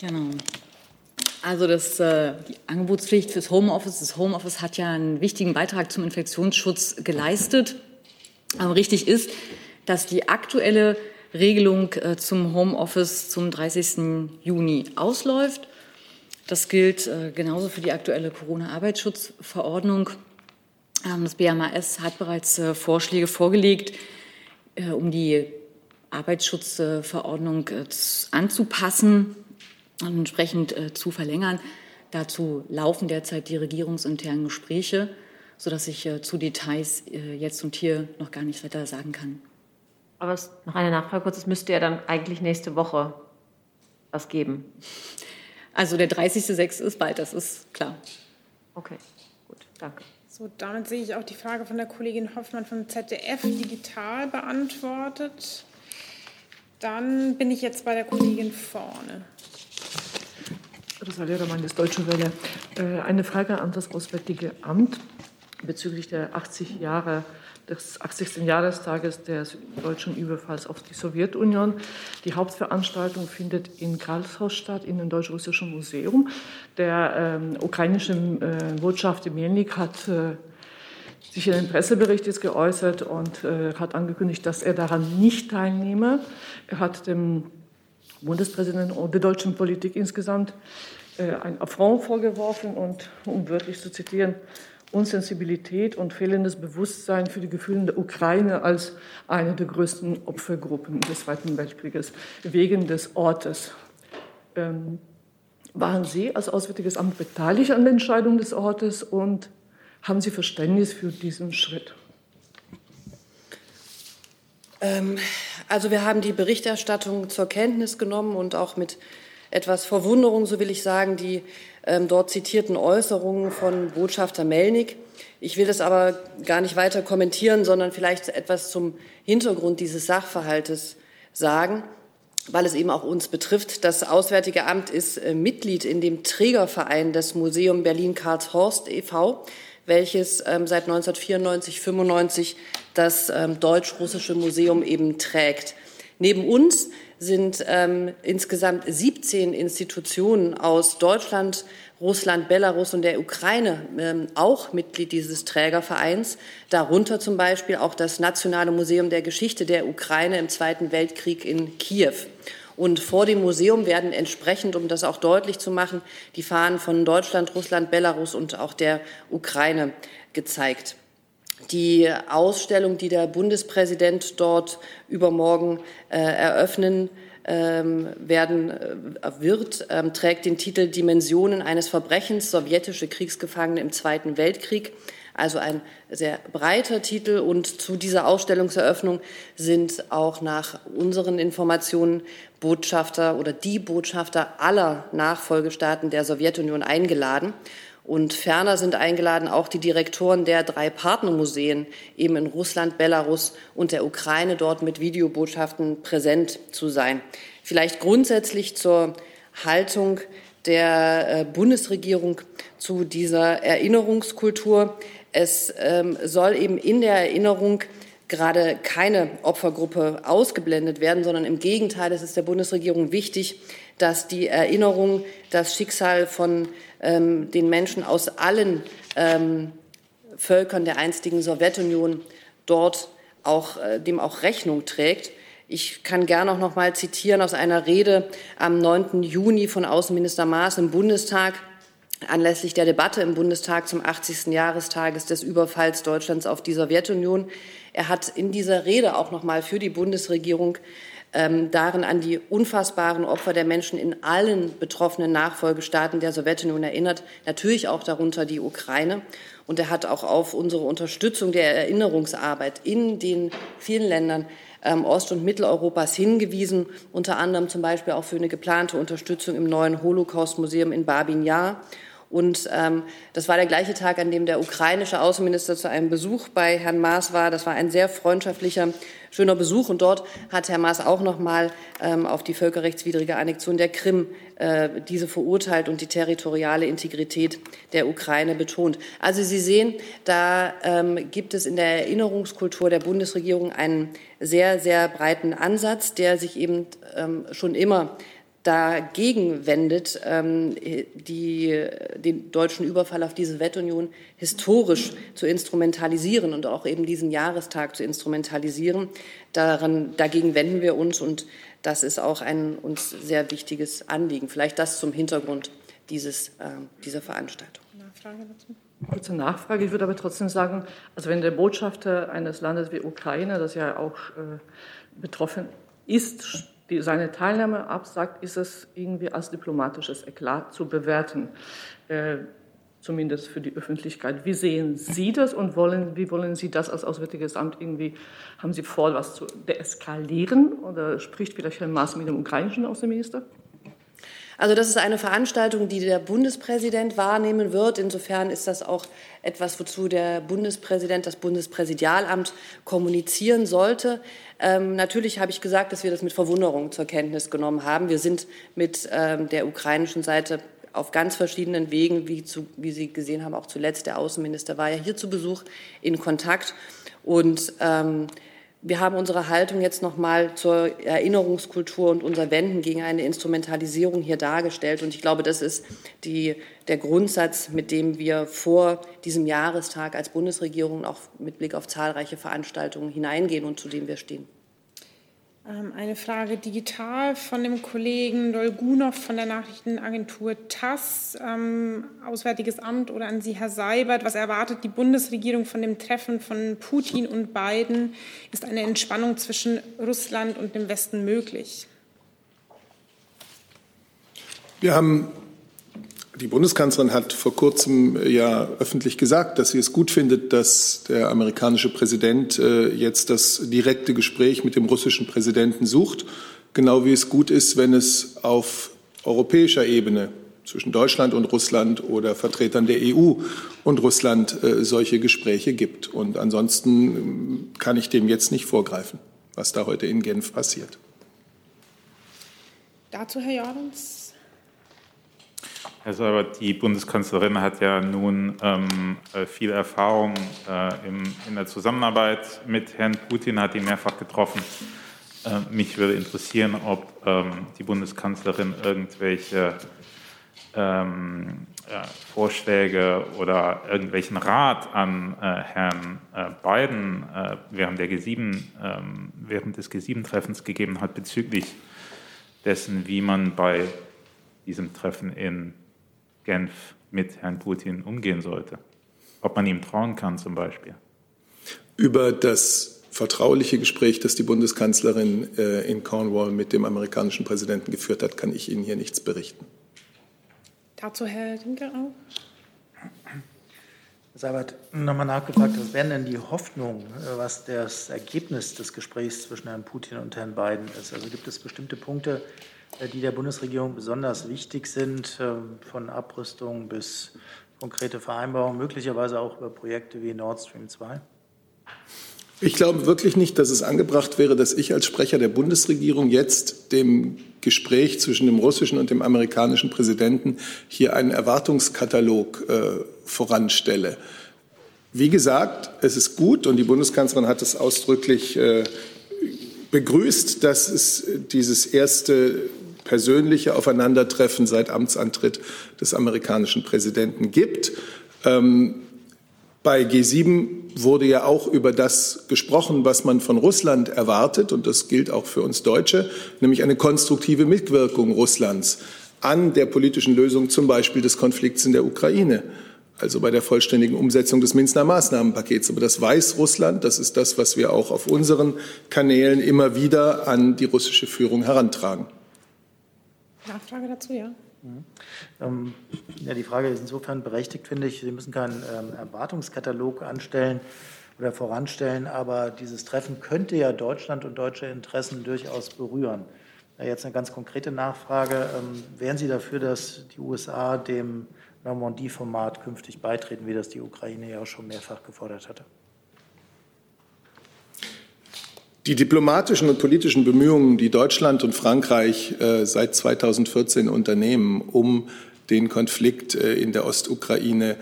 Genau. Also das, äh, die Angebotspflicht fürs Homeoffice, das Homeoffice hat ja einen wichtigen Beitrag zum Infektionsschutz geleistet. Aber richtig ist, dass die aktuelle Regelung äh, zum Homeoffice zum 30. Juni ausläuft. Das gilt äh, genauso für die aktuelle Corona-Arbeitsschutzverordnung. Ähm, das BMAS hat bereits Vorschläge vorgelegt, um die Arbeitsschutzverordnung anzupassen entsprechend äh, zu verlängern. Dazu laufen derzeit die regierungsinternen Gespräche, sodass ich äh, zu Details äh, jetzt und hier noch gar nicht weiter sagen kann.
Aber es, noch eine Nachfrage kurz, es müsste ja dann eigentlich nächste Woche was geben.
Also der 30.06. ist bald, das ist klar.
Okay, gut, danke.
So, damit sehe ich auch die Frage von der Kollegin Hoffmann vom ZDF digital beantwortet. Dann bin ich jetzt bei der Kollegin vorne.
Rosalia Romanes, Deutsche Welle. Äh, eine Frage an das Auswärtige Amt bezüglich der 80 Jahre des 80. Jahrestages des deutschen Überfalls auf die Sowjetunion. Die Hauptveranstaltung findet in Karlshaus statt, in dem Deutsch-Russischen Museum. Der ähm, ukrainische äh, Botschafter Melnik hat äh, sich in den Pressebericht jetzt geäußert und äh, hat angekündigt, dass er daran nicht teilnehme. Er hat dem Bundespräsidenten und der deutschen Politik insgesamt äh, ein Affront vorgeworfen und, um wörtlich zu zitieren, Unsensibilität und fehlendes Bewusstsein für die Gefühle der Ukraine als eine der größten Opfergruppen des Zweiten Weltkrieges wegen des Ortes. Ähm, waren Sie als Auswärtiges Amt beteiligt an der Entscheidung des Ortes und haben Sie Verständnis für diesen Schritt?
Ähm, also wir haben die Berichterstattung zur Kenntnis genommen und auch mit etwas Verwunderung, so will ich sagen, die ähm, dort zitierten Äußerungen von Botschafter Melnik. Ich will das aber gar nicht weiter kommentieren, sondern vielleicht etwas zum Hintergrund dieses Sachverhaltes sagen, weil es eben auch uns betrifft. Das Auswärtige Amt ist äh, Mitglied in dem Trägerverein des Museum Berlin-Karlshorst e.V., welches ähm, seit 1994, 95 das ähm, Deutsch-Russische Museum eben trägt. Neben uns sind ähm, insgesamt 17 Institutionen aus Deutschland, Russland, Belarus und der Ukraine ähm, auch Mitglied dieses Trägervereins, darunter zum Beispiel auch das Nationale Museum der Geschichte der Ukraine im Zweiten Weltkrieg in Kiew. Und vor dem Museum werden entsprechend, um das auch deutlich zu machen, die Fahnen von Deutschland, Russland, Belarus und auch der Ukraine gezeigt. Die Ausstellung, die der Bundespräsident dort übermorgen äh, eröffnen ähm, werden äh, wird, ähm, trägt den Titel Dimensionen eines Verbrechens, sowjetische Kriegsgefangene im Zweiten Weltkrieg. Also ein sehr breiter Titel. Und zu dieser Ausstellungseröffnung sind auch nach unseren Informationen Botschafter oder die Botschafter aller Nachfolgestaaten der Sowjetunion eingeladen. Und ferner sind eingeladen auch die Direktoren der drei Partnermuseen eben in Russland, Belarus und der Ukraine dort mit Videobotschaften präsent zu sein. Vielleicht grundsätzlich zur Haltung der äh, Bundesregierung zu dieser Erinnerungskultur. Es ähm, soll eben in der Erinnerung gerade keine Opfergruppe ausgeblendet werden, sondern im Gegenteil, es ist der Bundesregierung wichtig, dass die Erinnerung, das Schicksal von ähm, den Menschen aus allen ähm, Völkern der einstigen Sowjetunion dort auch, äh, dem auch Rechnung trägt. Ich kann gerne auch noch mal zitieren aus einer Rede am 9. Juni von Außenminister Maas im Bundestag anlässlich der Debatte im Bundestag zum 80. Jahrestages des Überfalls Deutschlands auf die Sowjetunion. Er hat in dieser Rede auch noch mal für die Bundesregierung ähm, darin an die unfassbaren Opfer der Menschen in allen betroffenen Nachfolgestaaten der Sowjetunion erinnert, natürlich auch darunter die Ukraine. Und er hat auch auf unsere Unterstützung der Erinnerungsarbeit in den vielen Ländern ähm, Ost- und Mitteleuropas hingewiesen, unter anderem zum Beispiel auch für eine geplante Unterstützung im neuen Holocaust-Museum in Babin Yar und ähm, das war der gleiche Tag, an dem der ukrainische Außenminister zu einem Besuch bei Herrn Maas war. Das war ein sehr freundschaftlicher, schöner Besuch. Und dort hat Herr Maas auch noch mal ähm, auf die völkerrechtswidrige Annexion der Krim äh, diese verurteilt und die territoriale Integrität der Ukraine betont. Also Sie sehen, da ähm, gibt es in der Erinnerungskultur der Bundesregierung einen sehr, sehr breiten Ansatz, der sich eben ähm, schon immer dagegen wendet, ähm, die, den deutschen Überfall auf diese Wettunion historisch zu instrumentalisieren und auch eben diesen Jahrestag zu instrumentalisieren. Daran, dagegen wenden wir uns und das ist auch ein uns sehr wichtiges Anliegen. Vielleicht das zum Hintergrund dieses, äh, dieser Veranstaltung.
Nachfrage dazu? Kurze Nachfrage. Ich würde aber trotzdem sagen, also wenn der Botschafter eines Landes wie Ukraine, das ja auch äh, betroffen ist, die seine Teilnahme absagt, ist es irgendwie als diplomatisches Eklat zu bewerten, äh, zumindest für die Öffentlichkeit. Wie sehen Sie das und wollen, wie wollen Sie das als Auswärtiges Amt irgendwie, haben Sie vor, was zu deeskalieren oder spricht vielleicht Herr Maas mit dem ukrainischen Außenminister?
Also das ist eine Veranstaltung, die der Bundespräsident wahrnehmen wird. Insofern ist das auch etwas, wozu der Bundespräsident, das Bundespräsidialamt kommunizieren sollte. Ähm, natürlich habe ich gesagt, dass wir das mit Verwunderung zur Kenntnis genommen haben. Wir sind mit ähm, der ukrainischen Seite auf ganz verschiedenen Wegen, wie, zu, wie, Sie gesehen haben, auch zuletzt der Außenminister war ja hier zu Besuch in Kontakt. Und ähm, wir haben unsere Haltung jetzt noch mal zur Erinnerungskultur und unser Wenden gegen eine Instrumentalisierung hier dargestellt. Und ich glaube, das ist die, der Grundsatz, mit dem wir vor diesem Jahrestag als Bundesregierung auch mit Blick auf zahlreiche Veranstaltungen hineingehen und zu dem wir stehen.
Ähm, eine Frage digital von dem Kollegen Dolgunov von der Nachrichtenagentur TASS, ähm, Auswärtiges Amt oder an Sie, Herr Seibert. Was erwartet die Bundesregierung von dem Treffen von Putin und Biden? Ist eine Entspannung zwischen Russland und dem Westen möglich?
Wir haben die Bundeskanzlerin hat vor kurzem äh, ja öffentlich gesagt, dass sie es gut findet, dass der amerikanische Präsident äh, jetzt das direkte Gespräch mit dem russischen Präsidenten sucht, genau wie es gut ist, wenn es auf europäischer Ebene zwischen Deutschland und Russland oder Vertretern der EU und Russland äh, solche Gespräche gibt. Und ansonsten ähm, kann ich dem jetzt nicht vorgreifen, was da heute in Genf passiert.
Dazu Herr Jordans.
Also aber die Bundeskanzlerin hat ja nun ähm, äh, viel Erfahrung äh, im, in der Zusammenarbeit mit Herrn Putin, hat ihn mehrfach getroffen. Äh, mich würde interessieren, ob ähm, die Bundeskanzlerin irgendwelche ähm, ja, Vorschläge oder irgendwelchen Rat an äh, Herrn äh, Biden äh, während, der G7, ähm, während des G7-Treffens gegeben hat bezüglich dessen, wie man bei diesem Treffen in Genf mit Herrn Putin umgehen sollte. Ob man ihm trauen kann zum Beispiel.
Über das vertrauliche Gespräch, das die Bundeskanzlerin äh, in Cornwall mit dem amerikanischen Präsidenten geführt hat, kann ich Ihnen hier nichts berichten.
Dazu Herr Dinke auch.
Herr Seibert, nochmal nachgefragt, was wären denn die Hoffnungen, äh, was das Ergebnis des Gesprächs zwischen Herrn Putin und Herrn Biden ist? Also gibt es bestimmte Punkte, die der Bundesregierung besonders wichtig sind, ähm, von Abrüstung bis konkrete Vereinbarungen, möglicherweise auch über Projekte wie Nord Stream 2?
Ich glaube wirklich nicht, dass es angebracht wäre, dass ich als Sprecher der Bundesregierung jetzt dem Gespräch zwischen dem russischen und dem amerikanischen Präsidenten hier einen Erwartungskatalog äh, voranstelle. Wie gesagt, es ist gut und die Bundeskanzlerin hat es ausdrücklich äh, begrüßt, dass es dieses erste persönliche Aufeinandertreffen seit Amtsantritt des amerikanischen Präsidenten gibt. Ähm, bei G7 wurde ja auch über das gesprochen, was man von Russland erwartet, und das gilt auch für uns Deutsche, nämlich eine konstruktive Mitwirkung Russlands an der politischen Lösung zum Beispiel des Konflikts in der Ukraine, also bei der vollständigen Umsetzung des Minsker Maßnahmenpakets. Aber das weiß Russland, das ist das, was wir auch auf unseren Kanälen immer wieder an die russische Führung herantragen.
Nachfrage dazu, ja.
Mhm. Ähm, ja, die Frage ist insofern berechtigt, finde ich. Sie müssen keinen ähm, Erwartungskatalog anstellen oder voranstellen, aber dieses Treffen könnte ja Deutschland und deutsche Interessen durchaus berühren. Jetzt eine ganz konkrete Nachfrage. Ähm, wären Sie dafür, dass die USA dem Normandie-Format künftig beitreten, wie das die Ukraine ja auch schon mehrfach gefordert hatte?
Die diplomatischen und politischen Bemühungen, die Deutschland und Frankreich äh, seit 2014 unternehmen, um den Konflikt äh, in der Ostukraine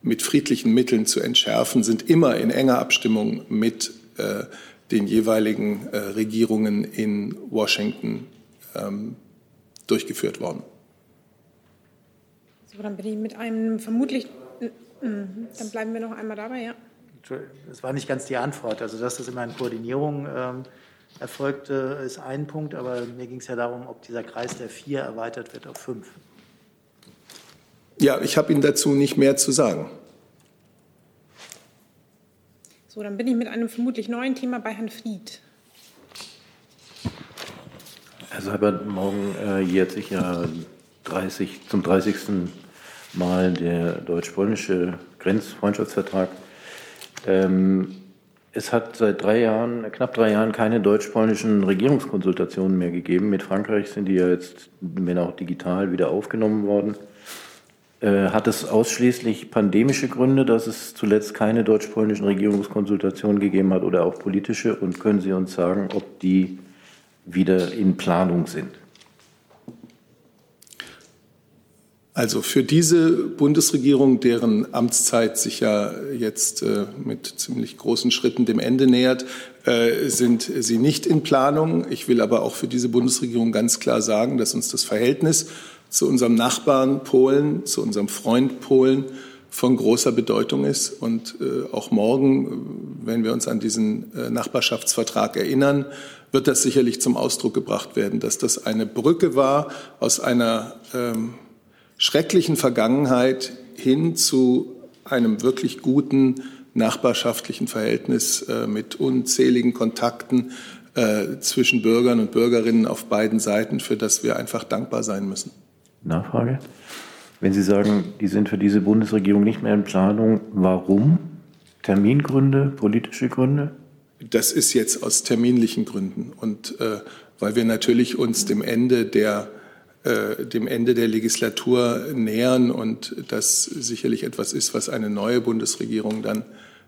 mit friedlichen Mitteln zu entschärfen, sind immer in enger Abstimmung mit äh, den jeweiligen äh, Regierungen in Washington ähm, durchgeführt worden.
So, dann bin ich mit einem vermutlich, dann bleiben wir noch einmal dabei, ja
das war nicht ganz die Antwort. Also, dass das immer in Koordinierung ähm, erfolgte, ist ein Punkt, aber mir ging es ja darum, ob dieser Kreis der vier erweitert wird auf fünf.
Ja, ich habe Ihnen dazu nicht mehr zu sagen.
So, dann bin ich mit einem vermutlich neuen Thema bei Herrn Fried.
Herr Seibert, morgen äh, jährt sich ja 30, zum 30. Mal der deutsch-polnische Grenzfreundschaftsvertrag ähm, es hat seit drei Jahren, knapp drei Jahren keine deutsch-polnischen Regierungskonsultationen mehr gegeben. Mit Frankreich sind die ja jetzt, wenn auch digital, wieder aufgenommen worden. Äh, hat es ausschließlich pandemische Gründe, dass es zuletzt keine deutsch-polnischen Regierungskonsultationen gegeben hat oder auch politische? Und können Sie uns sagen, ob die wieder in Planung sind?
Also für diese Bundesregierung, deren Amtszeit sich ja jetzt äh, mit ziemlich großen Schritten dem Ende nähert, äh, sind sie nicht in Planung. Ich will aber auch für diese Bundesregierung ganz klar sagen, dass uns das Verhältnis zu unserem Nachbarn Polen, zu unserem Freund Polen von großer Bedeutung ist. Und äh, auch morgen, wenn wir uns an diesen äh, Nachbarschaftsvertrag erinnern, wird das sicherlich zum Ausdruck gebracht werden, dass das eine Brücke war aus einer ähm, schrecklichen Vergangenheit hin zu einem wirklich guten nachbarschaftlichen Verhältnis äh, mit unzähligen Kontakten äh, zwischen Bürgern und Bürgerinnen auf beiden Seiten, für das wir einfach dankbar sein müssen.
Nachfrage. Wenn Sie sagen, die sind für diese Bundesregierung nicht mehr in Planung, warum? Termingründe, politische Gründe?
Das ist jetzt aus terminlichen Gründen und äh, weil wir natürlich uns dem Ende der dem Ende der Legislatur nähern und das sicherlich etwas ist, was eine neue Bundesregierung dann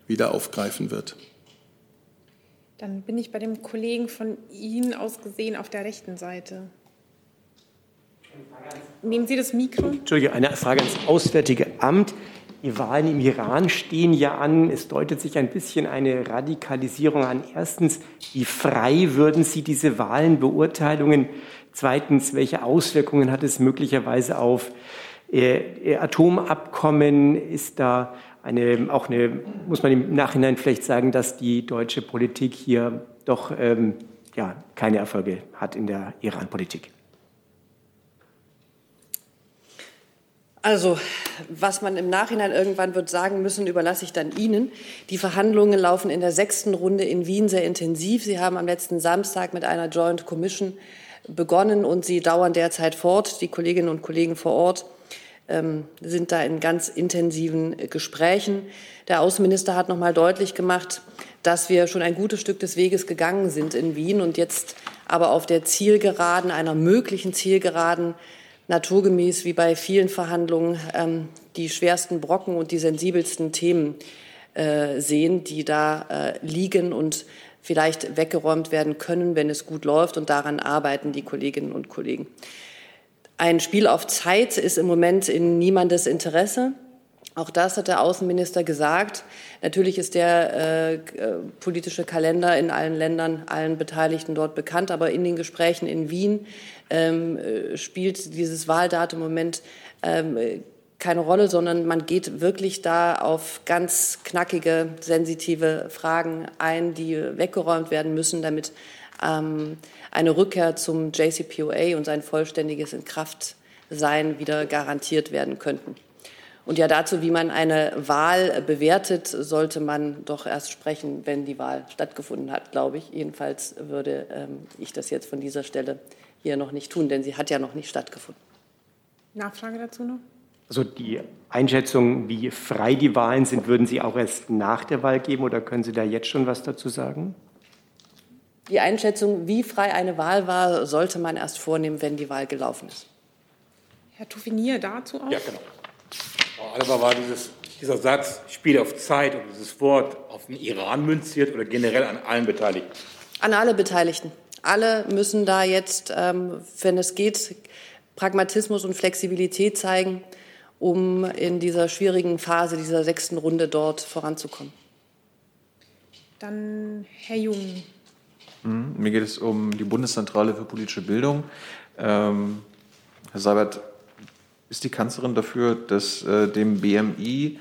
wieder aufgreifen wird.
Dann bin ich bei dem Kollegen von Ihnen aus gesehen auf der rechten Seite. Nehmen Sie das Mikro.
Entschuldige, eine Frage ans Auswärtige Amt. Die Wahlen im Iran stehen ja an. Es deutet sich ein bisschen eine Radikalisierung an. Erstens, wie frei würden Sie diese Wahlen beurteilungen? Zweitens, welche Auswirkungen hat es möglicherweise auf äh, Atomabkommen? Ist da eine, auch eine, muss man im Nachhinein vielleicht sagen, dass die deutsche Politik hier doch ähm, ja, keine Erfolge hat in der Iran-Politik?
Also, was man im Nachhinein irgendwann wird sagen müssen, überlasse ich dann Ihnen. Die Verhandlungen laufen in der sechsten Runde in Wien sehr intensiv. Sie haben am letzten Samstag mit einer Joint Commission begonnen und sie dauern derzeit fort. Die Kolleginnen und Kollegen vor Ort ähm, sind da in ganz intensiven Gesprächen. Der Außenminister hat noch mal deutlich gemacht, dass wir schon ein gutes Stück des Weges gegangen sind in Wien und jetzt aber auf der Zielgeraden, einer möglichen Zielgeraden, naturgemäß wie bei vielen Verhandlungen ähm, die schwersten Brocken und die sensibelsten Themen äh, sehen, die da äh, liegen und vielleicht weggeräumt werden können, wenn es gut läuft. Und daran arbeiten die Kolleginnen und Kollegen. Ein Spiel auf Zeit ist im Moment in niemandes Interesse. Auch das hat der Außenminister gesagt. Natürlich ist der äh, äh, politische Kalender in allen Ländern, allen Beteiligten dort bekannt, aber in den Gesprächen in Wien ähm, äh, spielt dieses Wahldatum im Moment ähm, keine Rolle, sondern man geht wirklich da auf ganz knackige, sensitive Fragen ein, die weggeräumt werden müssen, damit ähm, eine Rückkehr zum JCPOA und sein vollständiges Inkraftsein wieder garantiert werden könnten. Und ja, dazu, wie man eine Wahl bewertet, sollte man doch erst sprechen, wenn die Wahl stattgefunden hat, glaube ich. Jedenfalls würde ähm, ich das jetzt von dieser Stelle hier noch nicht tun, denn sie hat ja noch nicht stattgefunden.
Nachfrage dazu noch?
Also die Einschätzung, wie frei die Wahlen sind, würden Sie auch erst nach der Wahl geben oder können Sie da jetzt schon was dazu sagen?
Die Einschätzung, wie frei eine Wahl war, sollte man erst vornehmen, wenn die Wahl gelaufen ist.
Herr Toufinier dazu auch?
Ja, genau. Frau Alba war dieses, dieser Satz, Spiel auf Zeit und dieses Wort auf den Iran münziert oder generell an allen Beteiligten?
An alle Beteiligten. Alle müssen da jetzt, ähm, wenn es geht, Pragmatismus und Flexibilität zeigen, um in dieser schwierigen Phase dieser sechsten Runde dort voranzukommen.
Dann Herr Jung.
Mhm, mir geht es um die Bundeszentrale für politische Bildung. Ähm, Herr Seibert, ist die Kanzlerin dafür, dass äh, dem BMI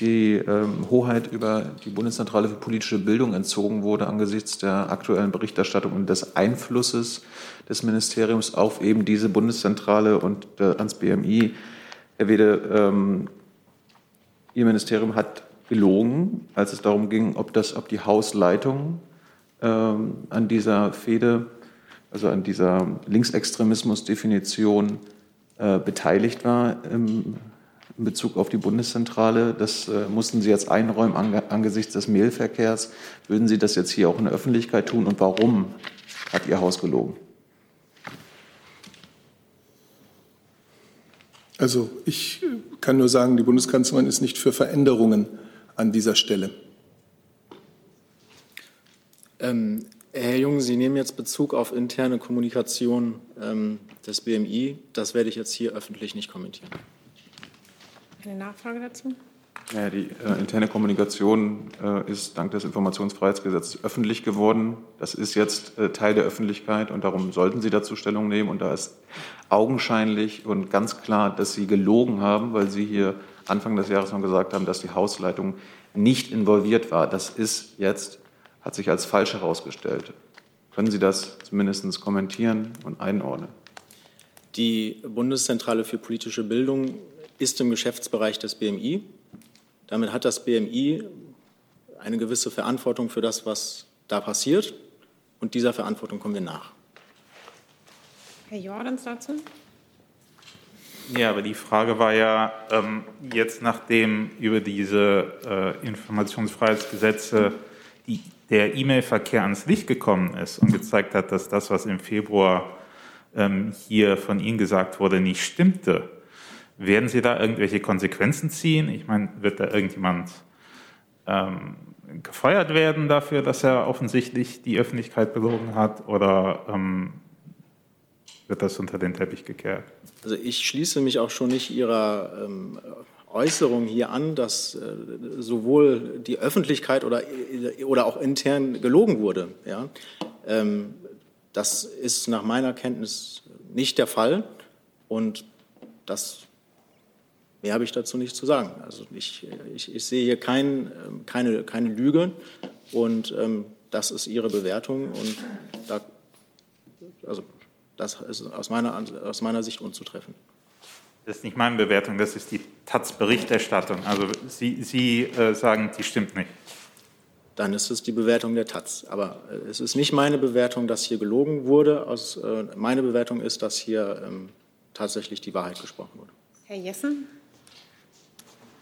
die ähm, Hoheit über die Bundeszentrale für politische Bildung entzogen wurde angesichts der aktuellen Berichterstattung und des Einflusses des Ministeriums auf eben diese Bundeszentrale und äh, ans BMI. Herr Wede, ähm, Ihr Ministerium hat gelogen, als es darum ging, ob, das, ob die Hausleitung ähm, an dieser Fehde, also an dieser Linksextremismus-Definition äh, beteiligt war im, in Bezug auf die Bundeszentrale. Das äh, mussten Sie jetzt einräumen ange, angesichts des Mailverkehrs. Würden Sie das jetzt hier auch in der Öffentlichkeit tun und warum hat Ihr Haus gelogen?
Also ich kann nur sagen, die Bundeskanzlerin ist nicht für Veränderungen an dieser Stelle.
Ähm, Herr Jung, Sie nehmen jetzt Bezug auf interne Kommunikation ähm, des BMI. Das werde ich jetzt hier öffentlich nicht kommentieren.
Eine Nachfrage dazu?
Ja, die äh, interne Kommunikation äh, ist dank des Informationsfreiheitsgesetzes öffentlich geworden. Das ist jetzt äh, Teil der Öffentlichkeit und darum sollten Sie dazu Stellung nehmen. Und da ist augenscheinlich und ganz klar, dass Sie gelogen haben, weil Sie hier Anfang des Jahres noch gesagt haben, dass die Hausleitung nicht involviert war. Das ist jetzt hat sich als falsch herausgestellt. Können Sie das zumindest kommentieren und einordnen?
Die Bundeszentrale für politische Bildung ist im Geschäftsbereich des BMI. Damit hat das BMI eine gewisse Verantwortung für das, was da passiert. Und dieser Verantwortung kommen wir nach.
Herr Jordans dazu?
Ja, aber die Frage war ja ähm, jetzt, nachdem über diese äh, Informationsfreiheitsgesetze die der E-Mail-Verkehr ans Licht gekommen ist und gezeigt hat, dass das, was im Februar ähm, hier von Ihnen gesagt wurde, nicht stimmte, werden Sie da irgendwelche Konsequenzen ziehen? Ich meine, wird da irgendjemand ähm, gefeuert werden dafür, dass er offensichtlich die Öffentlichkeit belogen hat oder ähm, wird das unter den Teppich gekehrt?
Also ich schließe mich auch schon nicht Ihrer ähm, Äußerung hier an, dass äh, sowohl die Öffentlichkeit oder, oder auch intern gelogen wurde. Ja? Ähm, das ist nach meiner Kenntnis nicht der Fall und das Mehr habe ich dazu nicht zu sagen. Also ich, ich, ich sehe hier kein, ähm, keine, keine Lüge und ähm, das ist Ihre Bewertung und da, also das ist aus meiner, aus meiner Sicht unzutreffend.
Das ist nicht meine Bewertung, das ist die Taz-Berichterstattung. Also Sie, Sie äh, sagen, die stimmt nicht.
Dann ist es die Bewertung der Taz. Aber äh, es ist nicht meine Bewertung, dass hier gelogen wurde. Aus, äh, meine Bewertung ist, dass hier ähm, tatsächlich die Wahrheit gesprochen wurde.
Herr Jessen?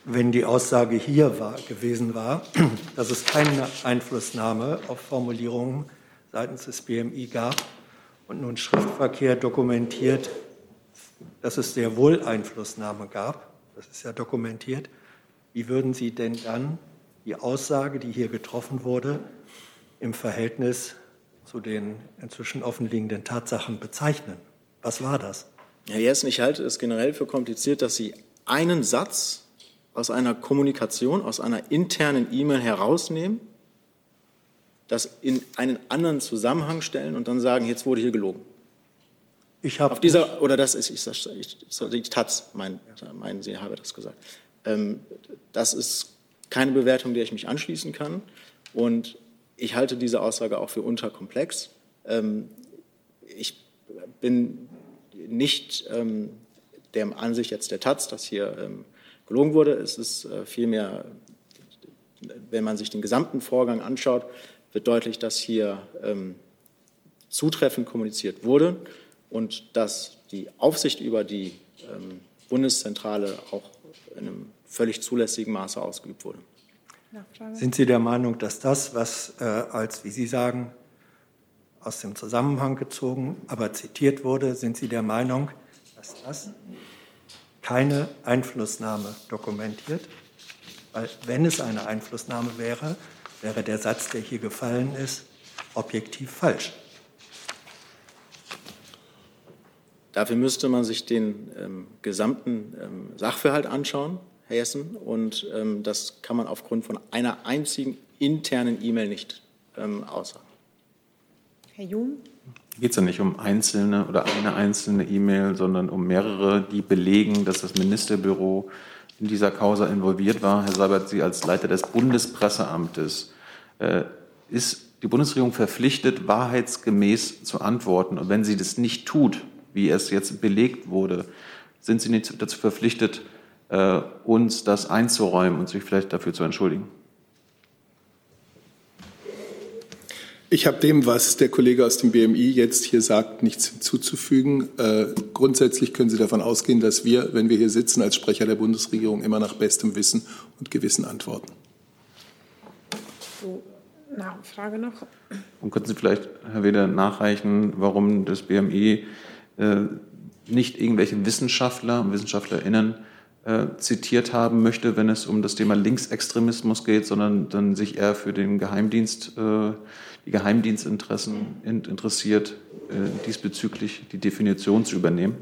Wenn die Aussage hier war, gewesen war, dass es keine Einflussnahme auf Formulierungen seitens des BMI gab und nun Schriftverkehr dokumentiert, dass es sehr wohl Einflussnahme gab, das ist ja dokumentiert, wie würden Sie denn dann die Aussage, die hier getroffen wurde, im Verhältnis zu den inzwischen offenliegenden Tatsachen bezeichnen? Was war das?
Herr Jessen, ich halte es generell für kompliziert, dass Sie einen Satz aus einer Kommunikation, aus einer internen E-Mail herausnehmen, das in einen anderen Zusammenhang stellen und dann sagen, jetzt wurde hier gelogen.
Ich habe
auf dieser oder das ist ich, ich, ich Taz, mein, meinen Sie, habe das gesagt. Ähm, das ist keine Bewertung, der ich mich anschließen kann und ich halte diese Aussage auch für unterkomplex. Ähm, ich bin nicht ähm, der Ansicht jetzt der Taz, dass hier ähm, gelogen wurde. Es ist äh, vielmehr, wenn man sich den gesamten Vorgang anschaut, wird deutlich, dass hier ähm, zutreffend kommuniziert wurde und dass die Aufsicht über die ähm, Bundeszentrale auch in einem völlig zulässigen Maße ausgeübt wurde.
Sind Sie der Meinung, dass das, was äh, als, wie Sie sagen, aus dem Zusammenhang gezogen, aber zitiert wurde, sind Sie der Meinung, dass das keine Einflussnahme dokumentiert? Weil wenn es eine Einflussnahme wäre, wäre der Satz, der hier gefallen ist, objektiv falsch.
Dafür müsste man sich den ähm, gesamten ähm, Sachverhalt anschauen, Herr Jessen, und ähm, das kann man aufgrund von einer einzigen internen E-Mail nicht ähm, aussagen.
Herr Jung?
Geht es ja nicht um einzelne oder eine einzelne E-Mail, sondern um mehrere, die belegen, dass das Ministerbüro in dieser Causa involviert war. Herr Seibert, Sie als Leiter des Bundespresseamtes, äh, ist die Bundesregierung verpflichtet, wahrheitsgemäß zu antworten? Und wenn sie das nicht tut, wie es jetzt belegt wurde, sind Sie nicht dazu verpflichtet, äh, uns das einzuräumen und sich vielleicht dafür zu entschuldigen?
Ich habe dem, was der Kollege aus dem BMI jetzt hier sagt, nichts hinzuzufügen. Äh, grundsätzlich können Sie davon ausgehen, dass wir, wenn wir hier sitzen, als Sprecher der Bundesregierung immer nach bestem Wissen und Gewissen antworten.
So, Nachfrage noch.
Und könnten Sie vielleicht, Herr Weder, nachreichen, warum das BMI äh, nicht irgendwelche Wissenschaftler und Wissenschaftlerinnen äh, zitiert haben möchte, wenn es um das Thema Linksextremismus geht, sondern dann sich eher für den Geheimdienst äh, die Geheimdienstinteressen interessiert, äh, diesbezüglich die Definition zu übernehmen?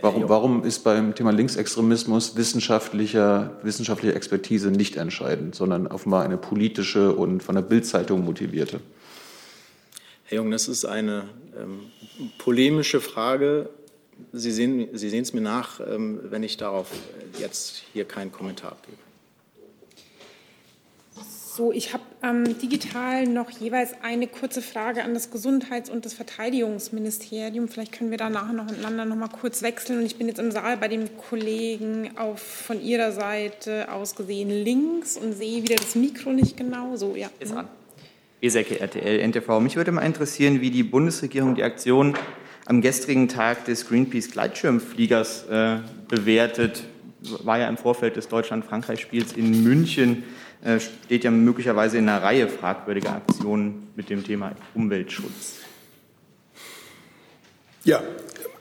Warum, warum, ist beim Thema Linksextremismus wissenschaftlicher, wissenschaftliche Expertise nicht entscheidend, sondern offenbar eine politische und von der Bildzeitung motivierte?
Herr Jung, das ist eine ähm, polemische Frage. Sie sehen, Sie sehen es mir nach, ähm, wenn ich darauf jetzt hier keinen Kommentar abgebe.
So, ich habe ähm, digital noch jeweils eine kurze Frage an das Gesundheits- und das Verteidigungsministerium. Vielleicht können wir danach noch miteinander noch mal kurz wechseln. Und ich bin jetzt im Saal bei dem Kollegen auf von Ihrer Seite aus gesehen links und sehe wieder das Mikro nicht genau. So, ja.
Ist an. Besecke, RTL, NTV. Mich würde mal interessieren, wie die Bundesregierung die Aktion am gestrigen Tag des Greenpeace-Gleitschirmfliegers äh, bewertet. War ja im Vorfeld des Deutschland-Frankreich-Spiels in München steht ja möglicherweise in einer Reihe fragwürdiger Aktionen mit dem Thema Umweltschutz.
Ja,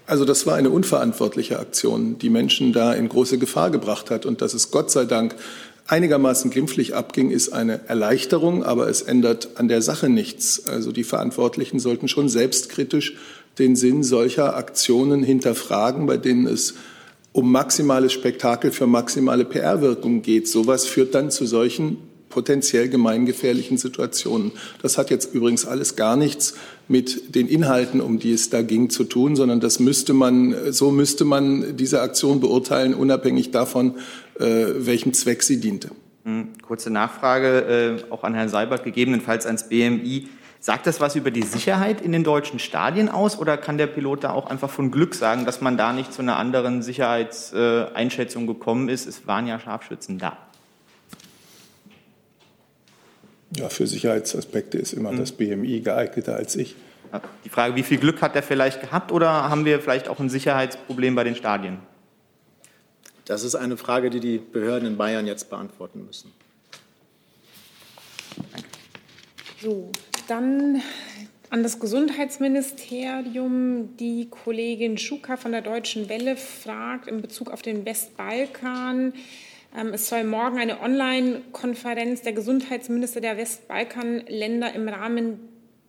also das war eine unverantwortliche Aktion, die Menschen da in große Gefahr gebracht hat. Und dass es Gott sei Dank einigermaßen glimpflich abging, ist eine Erleichterung, aber es ändert an der Sache nichts. Also die Verantwortlichen sollten schon selbstkritisch den Sinn solcher Aktionen hinterfragen, bei denen es um maximales Spektakel für maximale PR-Wirkung geht. Sowas führt dann zu solchen potenziell gemeingefährlichen Situationen. Das hat jetzt übrigens alles gar nichts mit den Inhalten, um die es da ging, zu tun, sondern das müsste man, so müsste man diese Aktion beurteilen, unabhängig davon, äh, welchem Zweck sie diente.
Hm, kurze Nachfrage äh, auch an Herrn Seibert, gegebenenfalls ans BMI. Sagt das was über die Sicherheit in den deutschen Stadien aus oder kann der Pilot da auch einfach von Glück sagen, dass man da nicht zu einer anderen Sicherheitseinschätzung gekommen ist? Es waren ja Scharfschützen da.
Ja, für Sicherheitsaspekte ist immer mhm. das BMI geeigneter als ich.
Die Frage, wie viel Glück hat er vielleicht gehabt oder haben wir vielleicht auch ein Sicherheitsproblem bei den Stadien?
Das ist eine Frage, die die Behörden in Bayern jetzt beantworten müssen.
So, dann an das Gesundheitsministerium. Die Kollegin Schuka von der Deutschen Welle fragt in Bezug auf den Westbalkan. Ähm, es soll morgen eine Online-Konferenz der Gesundheitsminister der Westbalkanländer im Rahmen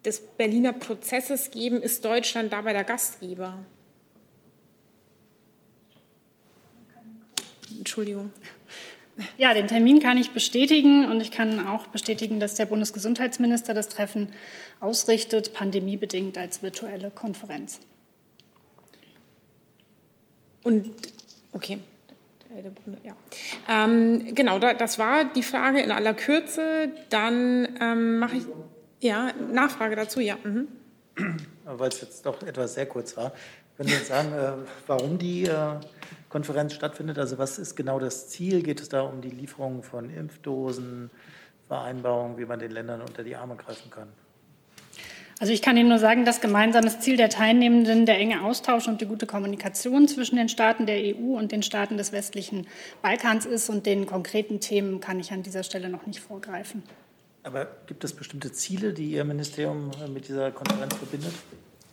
des Berliner Prozesses geben. Ist Deutschland dabei der Gastgeber? Entschuldigung.
Ja, den Termin kann ich bestätigen und ich kann auch bestätigen, dass der Bundesgesundheitsminister das Treffen ausrichtet, pandemiebedingt als virtuelle Konferenz.
Und okay, ja. Ähm, genau, das war die Frage in aller Kürze. Dann ähm, mache ich ja Nachfrage dazu. Ja. Mhm.
Weil es jetzt doch etwas sehr kurz war, können Sie jetzt sagen, äh, warum die äh, Konferenz stattfindet? Also was ist genau das Ziel? Geht es da um die Lieferung von Impfdosen, Vereinbarungen, wie man den Ländern unter die Arme greifen kann?
Also ich kann Ihnen nur sagen, das gemeinsames Ziel der Teilnehmenden der enge Austausch und die gute Kommunikation zwischen den Staaten der EU und den Staaten des westlichen Balkans ist. Und den konkreten Themen kann ich an dieser Stelle noch nicht vorgreifen.
Aber gibt es bestimmte Ziele, die Ihr Ministerium mit dieser Konferenz verbindet?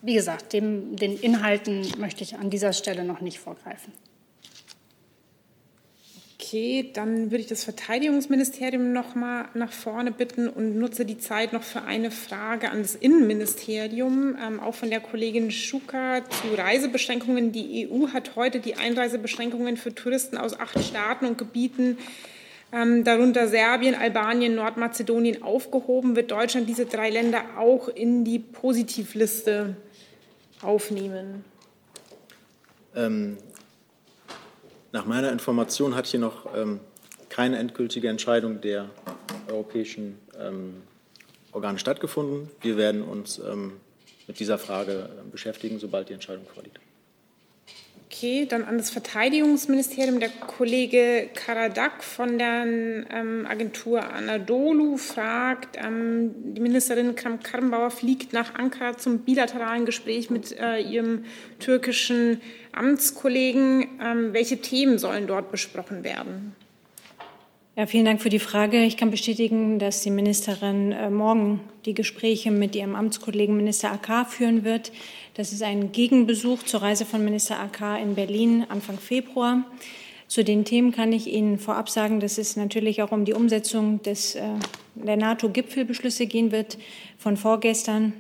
Wie gesagt, dem, den Inhalten möchte ich an dieser Stelle noch nicht vorgreifen.
Okay, dann würde ich das Verteidigungsministerium noch mal nach vorne bitten und nutze die Zeit noch für eine Frage an das Innenministerium, ähm, auch von der Kollegin Schuka zu Reisebeschränkungen. Die EU hat heute die Einreisebeschränkungen für Touristen aus acht Staaten und Gebieten, ähm, darunter Serbien, Albanien, Nordmazedonien, aufgehoben. Wird Deutschland diese drei Länder auch in die Positivliste aufnehmen?
Ähm, nach meiner Information hat hier noch ähm, keine endgültige Entscheidung der europäischen ähm, Organe stattgefunden. Wir werden uns ähm, mit dieser Frage äh, beschäftigen, sobald die Entscheidung vorliegt.
Okay, dann an das Verteidigungsministerium. Der Kollege Karadak von der ähm, Agentur Anadolu fragt, ähm, die Ministerin Kram-Karrenbauer fliegt nach Ankara zum bilateralen Gespräch mit äh, ihrem türkischen Amtskollegen. Ähm, welche Themen sollen dort besprochen werden?
Ja, vielen Dank für die Frage. Ich kann bestätigen, dass die Ministerin äh, morgen die Gespräche mit ihrem Amtskollegen Minister AK führen wird. Das ist ein Gegenbesuch zur Reise von Minister AK in Berlin Anfang Februar. Zu den Themen kann ich Ihnen vorab sagen, dass es natürlich auch um die Umsetzung des, äh, der NATO-Gipfelbeschlüsse gehen wird von vorgestern,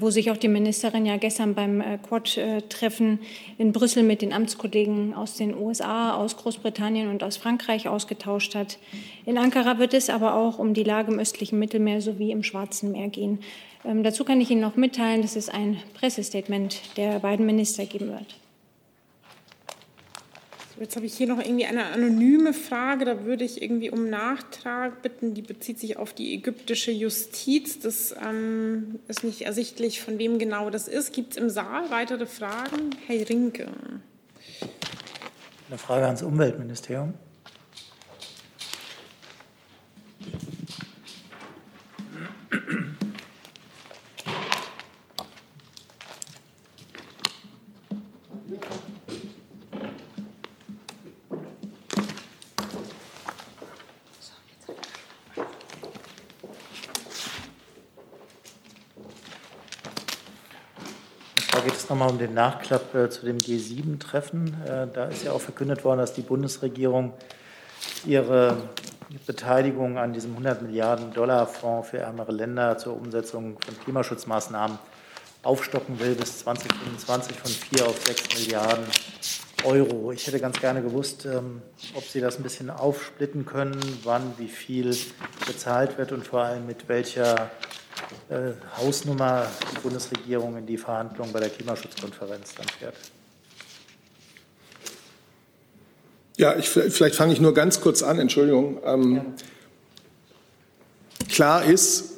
wo sich auch die Ministerin ja gestern beim äh, Quad-Treffen in Brüssel mit den Amtskollegen aus den USA, aus Großbritannien und aus Frankreich ausgetauscht hat. In Ankara wird es aber auch um die Lage im östlichen Mittelmeer sowie im Schwarzen Meer gehen. Ähm, dazu kann ich Ihnen noch mitteilen, dass es ein Pressestatement der beiden Minister geben wird.
Jetzt habe ich hier noch irgendwie eine anonyme Frage, da würde ich irgendwie um Nachtrag bitten. Die bezieht sich auf die ägyptische Justiz. Das ähm, ist nicht ersichtlich, von wem genau das ist. Gibt es im Saal weitere Fragen? Herr Rinke.
Eine Frage ans Umweltministerium. Nochmal um den Nachklapp äh, zu dem G7-Treffen. Äh, da ist ja auch verkündet worden, dass die Bundesregierung ihre Beteiligung an diesem 100 Milliarden Dollar Fonds für ärmere Länder zur Umsetzung von Klimaschutzmaßnahmen aufstocken will bis 2025 von 4 auf 6 Milliarden Euro. Ich hätte ganz gerne gewusst, ähm, ob Sie das ein bisschen aufsplitten können, wann wie viel bezahlt wird und vor allem mit welcher äh, Hausnummer die Bundesregierung in die Verhandlungen bei der Klimaschutzkonferenz dann fährt.
Ja, ich, vielleicht fange ich nur ganz kurz an, Entschuldigung. Ähm, ja. Klar ist,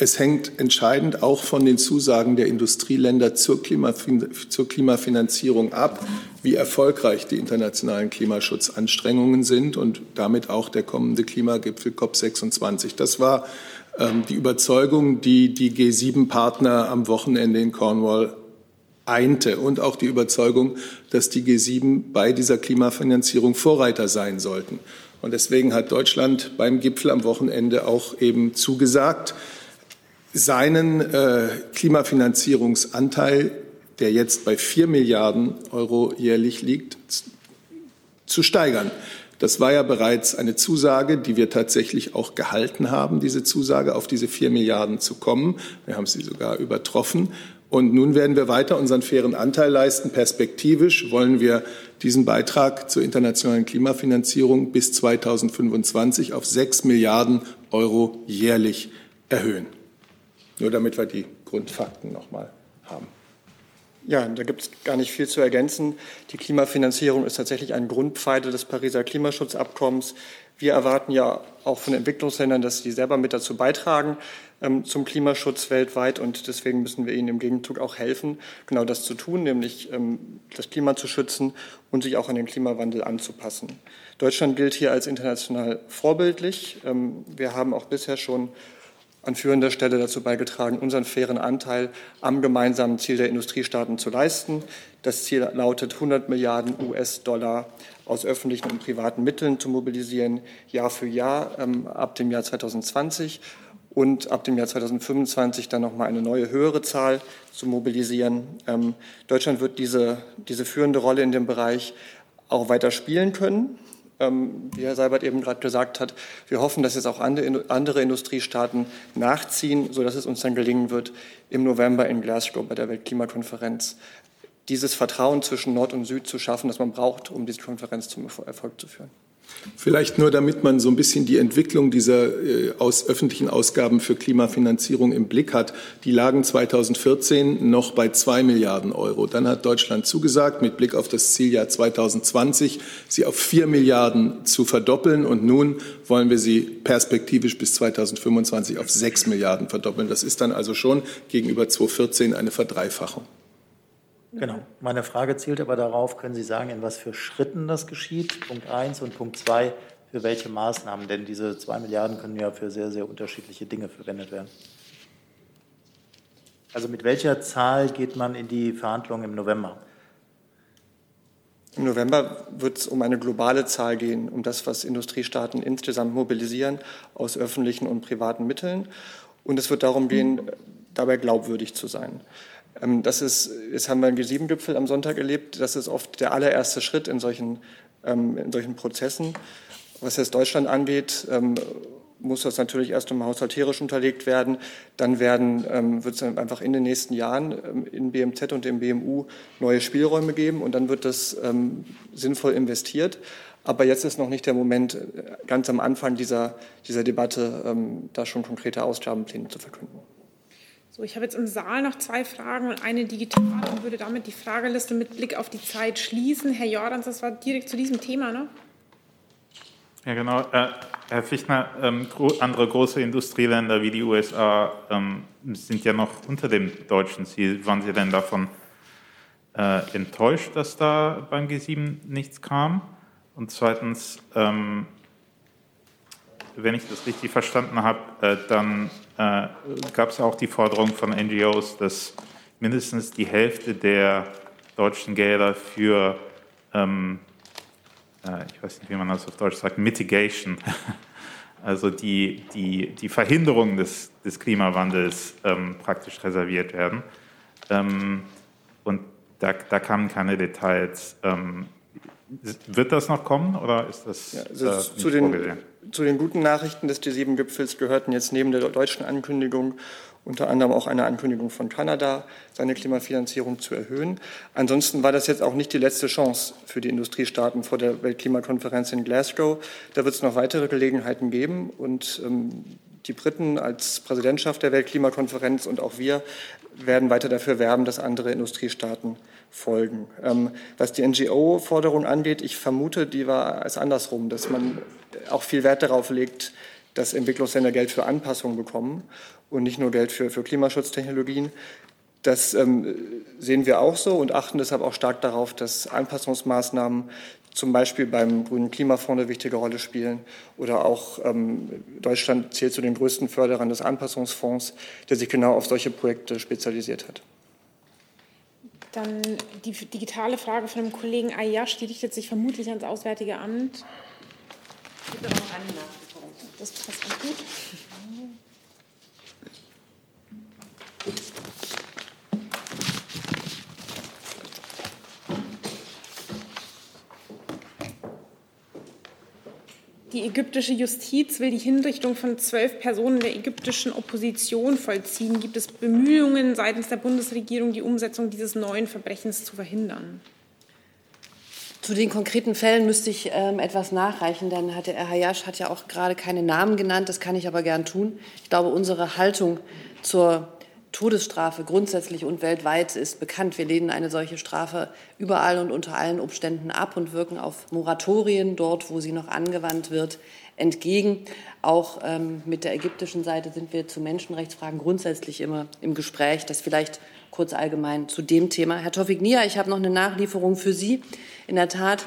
es hängt entscheidend auch von den Zusagen der Industrieländer zur, Klimafin zur Klimafinanzierung ab, wie erfolgreich die internationalen Klimaschutzanstrengungen sind und damit auch der kommende Klimagipfel COP26. Das war die Überzeugung, die die G7-Partner am Wochenende in Cornwall einte und auch die Überzeugung, dass die G7 bei dieser Klimafinanzierung Vorreiter sein sollten. Und deswegen hat Deutschland beim Gipfel am Wochenende auch eben zugesagt, seinen äh, Klimafinanzierungsanteil, der jetzt bei vier Milliarden Euro jährlich liegt, zu steigern. Das war ja bereits eine Zusage, die wir tatsächlich auch gehalten haben, diese Zusage auf diese vier Milliarden zu kommen. Wir haben sie sogar übertroffen. Und nun werden wir weiter unseren fairen Anteil leisten. Perspektivisch wollen wir diesen Beitrag zur internationalen Klimafinanzierung bis 2025 auf sechs Milliarden Euro jährlich erhöhen. Nur damit wir die Grundfakten noch mal haben.
Ja, da gibt es gar nicht viel zu ergänzen. Die Klimafinanzierung ist tatsächlich ein Grundpfeiler des Pariser Klimaschutzabkommens. Wir erwarten ja auch von Entwicklungsländern, dass sie selber mit dazu beitragen ähm, zum Klimaschutz weltweit. Und deswegen müssen wir ihnen im Gegenzug auch helfen, genau das zu tun, nämlich ähm, das Klima zu schützen und sich auch an den Klimawandel anzupassen. Deutschland gilt hier als international vorbildlich. Ähm, wir haben auch bisher schon an führender Stelle dazu beigetragen, unseren fairen Anteil am gemeinsamen Ziel der Industriestaaten zu leisten. Das Ziel lautet, 100 Milliarden US-Dollar aus öffentlichen und privaten Mitteln zu mobilisieren, Jahr für Jahr ähm, ab dem Jahr 2020 und ab dem Jahr 2025 dann nochmal eine neue höhere Zahl zu mobilisieren. Ähm, Deutschland wird diese, diese führende Rolle in dem Bereich auch weiter spielen können. Ähm, wie Herr Seibert eben gerade gesagt hat, wir hoffen, dass jetzt auch andere Industriestaaten nachziehen, sodass es uns dann gelingen wird, im November in Glasgow bei der Weltklimakonferenz dieses Vertrauen zwischen Nord und Süd zu schaffen, das man braucht, um diese Konferenz zum Erfolg zu führen.
Vielleicht nur, damit man so ein bisschen die Entwicklung dieser äh, aus öffentlichen Ausgaben für Klimafinanzierung im Blick hat. Die lagen 2014 noch bei zwei Milliarden Euro. Dann hat Deutschland zugesagt, mit Blick auf das Zieljahr 2020 sie auf vier Milliarden zu verdoppeln. Und nun wollen wir sie perspektivisch bis 2025 auf sechs Milliarden verdoppeln. Das ist dann also schon gegenüber 2014 eine Verdreifachung.
Genau. Meine Frage zielt aber darauf, können Sie sagen, in was für Schritten das geschieht? Punkt eins und Punkt zwei, für welche Maßnahmen? Denn diese zwei Milliarden können ja für sehr, sehr unterschiedliche Dinge verwendet werden. Also mit welcher Zahl geht man in die Verhandlungen im November?
Im November wird es um eine globale Zahl gehen, um das, was Industriestaaten insgesamt mobilisieren aus öffentlichen und privaten Mitteln. Und es wird darum gehen, dabei glaubwürdig zu sein. Ähm, das ist, jetzt haben wir einen G7-Gipfel am Sonntag erlebt. Das ist oft der allererste Schritt in solchen, ähm, in solchen Prozessen. Was jetzt Deutschland angeht, ähm, muss das natürlich erst einmal haushalterisch unterlegt werden. Dann werden, wird es einfach in den nächsten Jahren in BMZ und im BMU neue Spielräume geben und dann wird das sinnvoll investiert. Aber jetzt ist noch nicht der Moment, äh, ganz am Anfang dieser, dieser Debatte, da schon konkrete Ausgabenpläne zu verkünden.
So, ich habe jetzt im Saal noch zwei Fragen und eine digital und würde damit die Frageliste mit Blick auf die Zeit schließen. Herr Jordans, das war direkt zu diesem Thema, ne?
Ja, genau. Äh, Herr Fichtner, ähm, gro andere große Industrieländer wie die USA ähm, sind ja noch unter dem deutschen Ziel. Waren Sie denn davon äh, enttäuscht, dass da beim G7 nichts kam? Und zweitens, ähm, wenn ich das richtig verstanden habe, äh, dann äh, gab es auch die Forderung von NGOs, dass mindestens die Hälfte der deutschen Gelder für, ähm, äh, ich weiß nicht, wie man das auf Deutsch sagt, Mitigation, also die, die, die Verhinderung des, des Klimawandels ähm, praktisch reserviert werden. Ähm, und da, da kamen keine Details. Ähm, wird das noch kommen oder ist das ja, also
äh, zu, den, zu den guten Nachrichten des G7-Gipfels gehörten jetzt neben der deutschen Ankündigung unter anderem auch eine Ankündigung von Kanada, seine Klimafinanzierung zu erhöhen. Ansonsten war das jetzt auch nicht die letzte Chance für die Industriestaaten vor der Weltklimakonferenz in Glasgow. Da wird es noch weitere Gelegenheiten geben und ähm, die Briten als Präsidentschaft der Weltklimakonferenz und auch wir werden weiter dafür werben, dass andere Industriestaaten folgen. Ähm, was die NGO-Forderung angeht, ich vermute, die war es andersrum, dass man auch viel Wert darauf legt, dass Entwicklungsländer Geld für Anpassungen bekommen und nicht nur Geld für, für Klimaschutztechnologien. Das ähm, sehen wir auch so und achten deshalb auch stark darauf, dass Anpassungsmaßnahmen zum Beispiel beim Grünen Klimafonds eine wichtige Rolle spielen oder auch ähm, Deutschland zählt zu den größten Förderern des Anpassungsfonds, der sich genau auf solche Projekte spezialisiert hat.
Dann die digitale Frage von dem Kollegen Ayash, die richtet sich vermutlich ans Auswärtige Amt. Das passt ganz gut. Die ägyptische Justiz will die Hinrichtung von zwölf Personen der ägyptischen Opposition vollziehen. Gibt es Bemühungen seitens der Bundesregierung, die Umsetzung dieses neuen Verbrechens zu verhindern?
Zu den konkreten Fällen müsste ich ähm, etwas nachreichen, denn hat der Herr Hayash hat ja auch gerade keine Namen genannt. Das kann ich aber gern tun. Ich glaube, unsere Haltung zur Todesstrafe grundsätzlich und weltweit ist bekannt. Wir lehnen eine solche Strafe überall und unter allen Umständen ab und wirken auf Moratorien dort, wo sie noch angewandt wird, entgegen. Auch ähm, mit der ägyptischen Seite sind wir zu Menschenrechtsfragen grundsätzlich immer im Gespräch. Das vielleicht kurz allgemein zu dem Thema. Herr Tofik Nia, ich habe noch eine Nachlieferung für Sie. In der Tat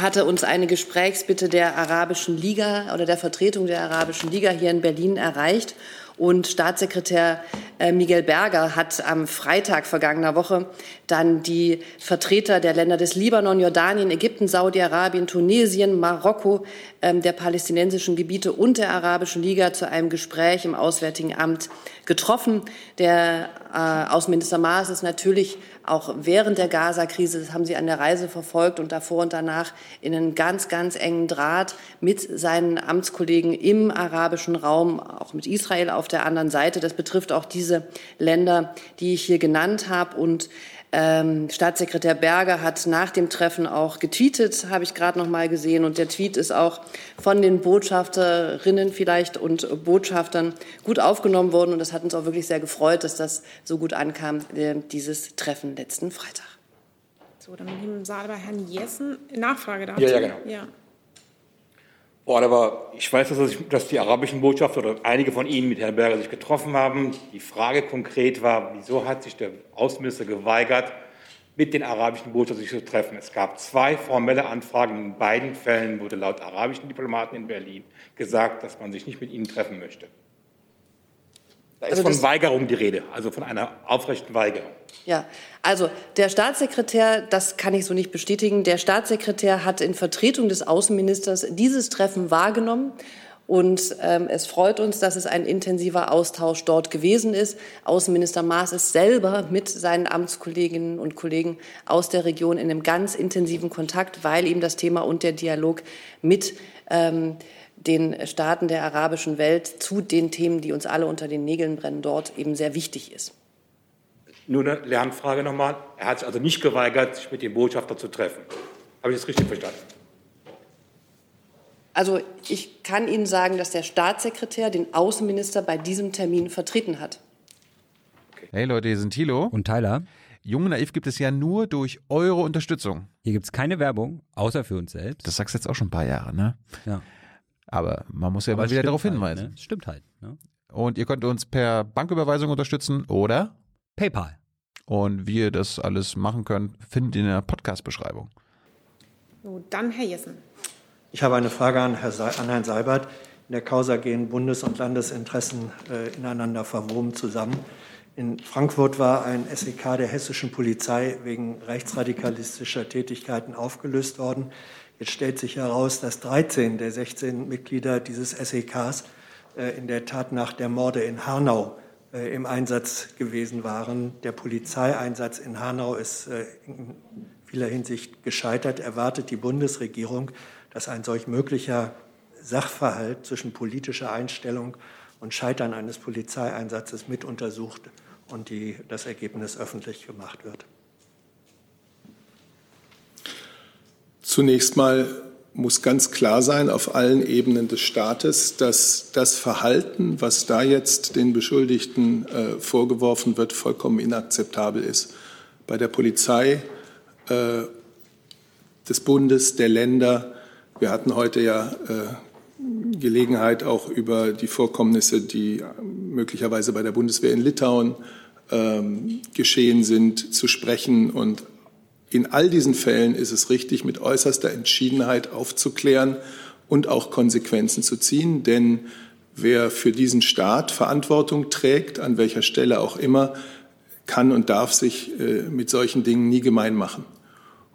hatte uns eine Gesprächsbitte der Arabischen Liga oder der Vertretung der Arabischen Liga hier in Berlin erreicht. Und Staatssekretär äh, Miguel Berger hat am Freitag vergangener Woche dann die Vertreter der Länder des Libanon, Jordanien, Ägypten, Saudi-Arabien, Tunesien, Marokko, der palästinensischen Gebiete und der Arabischen Liga zu einem Gespräch im Auswärtigen Amt getroffen. Der äh, Außenminister Maas ist natürlich auch während der Gaza-Krise, das haben Sie an der Reise verfolgt und davor und danach in einen ganz, ganz engen Draht mit seinen Amtskollegen im arabischen Raum, auch mit Israel auf der anderen Seite. Das betrifft auch diese Länder, die ich hier genannt habe. Und ähm, Staatssekretär Berger hat nach dem Treffen auch getweetet, habe ich gerade noch mal gesehen. Und der Tweet ist auch von den Botschafterinnen vielleicht und Botschaftern gut aufgenommen worden. Und das hat uns auch wirklich sehr gefreut, dass das so gut ankam, äh, dieses Treffen letzten Freitag.
So, dann mit dem Saal bei Herrn Jessen. Nachfrage dazu.
Ja, ja, genau. Ja. Boah, aber ich weiß, dass, dass die arabischen Botschafter oder einige von Ihnen mit Herrn Berger sich getroffen haben. Die Frage konkret war, wieso hat sich der Außenminister geweigert, mit den arabischen Botschaftern sich zu treffen? Es gab zwei formelle Anfragen. In beiden Fällen wurde laut arabischen Diplomaten in Berlin gesagt, dass man sich nicht mit ihnen treffen möchte. Da ist also von Weigerung die Rede, also von einer aufrechten Weigerung.
Ja, also der Staatssekretär, das kann ich so nicht bestätigen, der Staatssekretär hat in Vertretung des Außenministers dieses Treffen wahrgenommen. Und ähm, es freut uns, dass es ein intensiver Austausch dort gewesen ist. Außenminister Maas ist selber mit seinen Amtskolleginnen und Kollegen aus der Region in einem ganz intensiven Kontakt, weil ihm das Thema und der Dialog mit ähm, den Staaten der arabischen Welt zu den Themen, die uns alle unter den Nägeln brennen, dort eben sehr wichtig ist.
Nur eine Lernfrage nochmal. Er hat sich also nicht geweigert, sich mit dem Botschafter zu treffen. Habe ich das richtig verstanden?
Also ich kann Ihnen sagen, dass der Staatssekretär den Außenminister bei diesem Termin vertreten hat.
Hey Leute, hier sind Thilo.
Und Tyler.
Jung und Naiv gibt es ja nur durch eure Unterstützung.
Hier gibt es keine Werbung, außer für uns selbst.
Das sagst du jetzt auch schon ein paar Jahre, ne?
Ja.
Aber man muss ja Aber mal wieder darauf hinweisen.
Halt, ne? Stimmt halt. Ne?
Und ihr könnt uns per Banküberweisung unterstützen oder
PayPal.
Und wie ihr das alles machen könnt, findet ihr in der Podcast-Beschreibung.
So, dann Herr Jessen.
Ich habe eine Frage an, Herr an Herrn Seibert. In der Causa gehen Bundes- und Landesinteressen äh, ineinander verwoben zusammen. In Frankfurt war ein SEK der hessischen Polizei wegen rechtsradikalistischer Tätigkeiten aufgelöst worden. Jetzt stellt sich heraus, dass 13 der 16 Mitglieder dieses SEKs äh, in der Tat nach der Morde in Hanau äh, im Einsatz gewesen waren. Der Polizeieinsatz in Hanau ist äh, vieler Hinsicht gescheitert. Erwartet die Bundesregierung, dass ein solch möglicher Sachverhalt zwischen politischer Einstellung und Scheitern eines Polizeieinsatzes mit untersucht und die, das Ergebnis öffentlich gemacht wird?
Zunächst mal muss ganz klar sein auf allen Ebenen des Staates, dass das Verhalten, was da jetzt den Beschuldigten äh, vorgeworfen wird, vollkommen inakzeptabel ist. Bei der Polizei äh, des Bundes, der Länder. Wir hatten heute ja äh, Gelegenheit, auch über die Vorkommnisse, die möglicherweise bei der Bundeswehr in Litauen ähm, geschehen sind, zu sprechen. Und in all diesen Fällen ist es richtig, mit äußerster Entschiedenheit aufzuklären und auch Konsequenzen zu ziehen. Denn wer für diesen Staat Verantwortung trägt, an welcher Stelle auch immer, kann und darf sich äh, mit solchen Dingen nie gemein machen.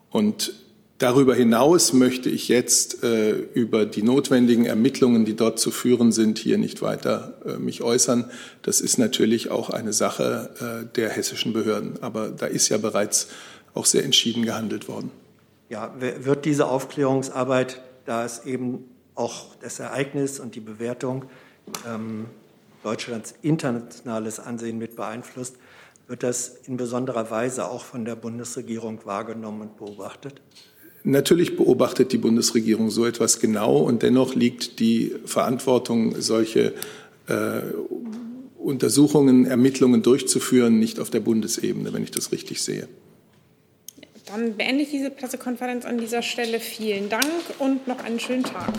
Und darüber hinaus möchte ich jetzt äh, über die notwendigen Ermittlungen, die dort zu führen sind, hier nicht weiter äh, mich äußern. Das ist natürlich auch eine Sache der hessischen Behörden. Aber da ist ja bereits auch sehr entschieden gehandelt worden.
Ja, wird diese Aufklärungsarbeit, da es eben auch das Ereignis und die Bewertung ähm, Deutschlands internationales Ansehen mit beeinflusst, wird das in besonderer Weise auch von der Bundesregierung wahrgenommen und beobachtet?
Natürlich beobachtet die Bundesregierung so etwas genau und dennoch liegt die Verantwortung, solche äh, Untersuchungen, Ermittlungen durchzuführen, nicht auf der Bundesebene, wenn ich das richtig sehe.
Dann beende ich diese Pressekonferenz an dieser Stelle. Vielen Dank und noch einen schönen Tag.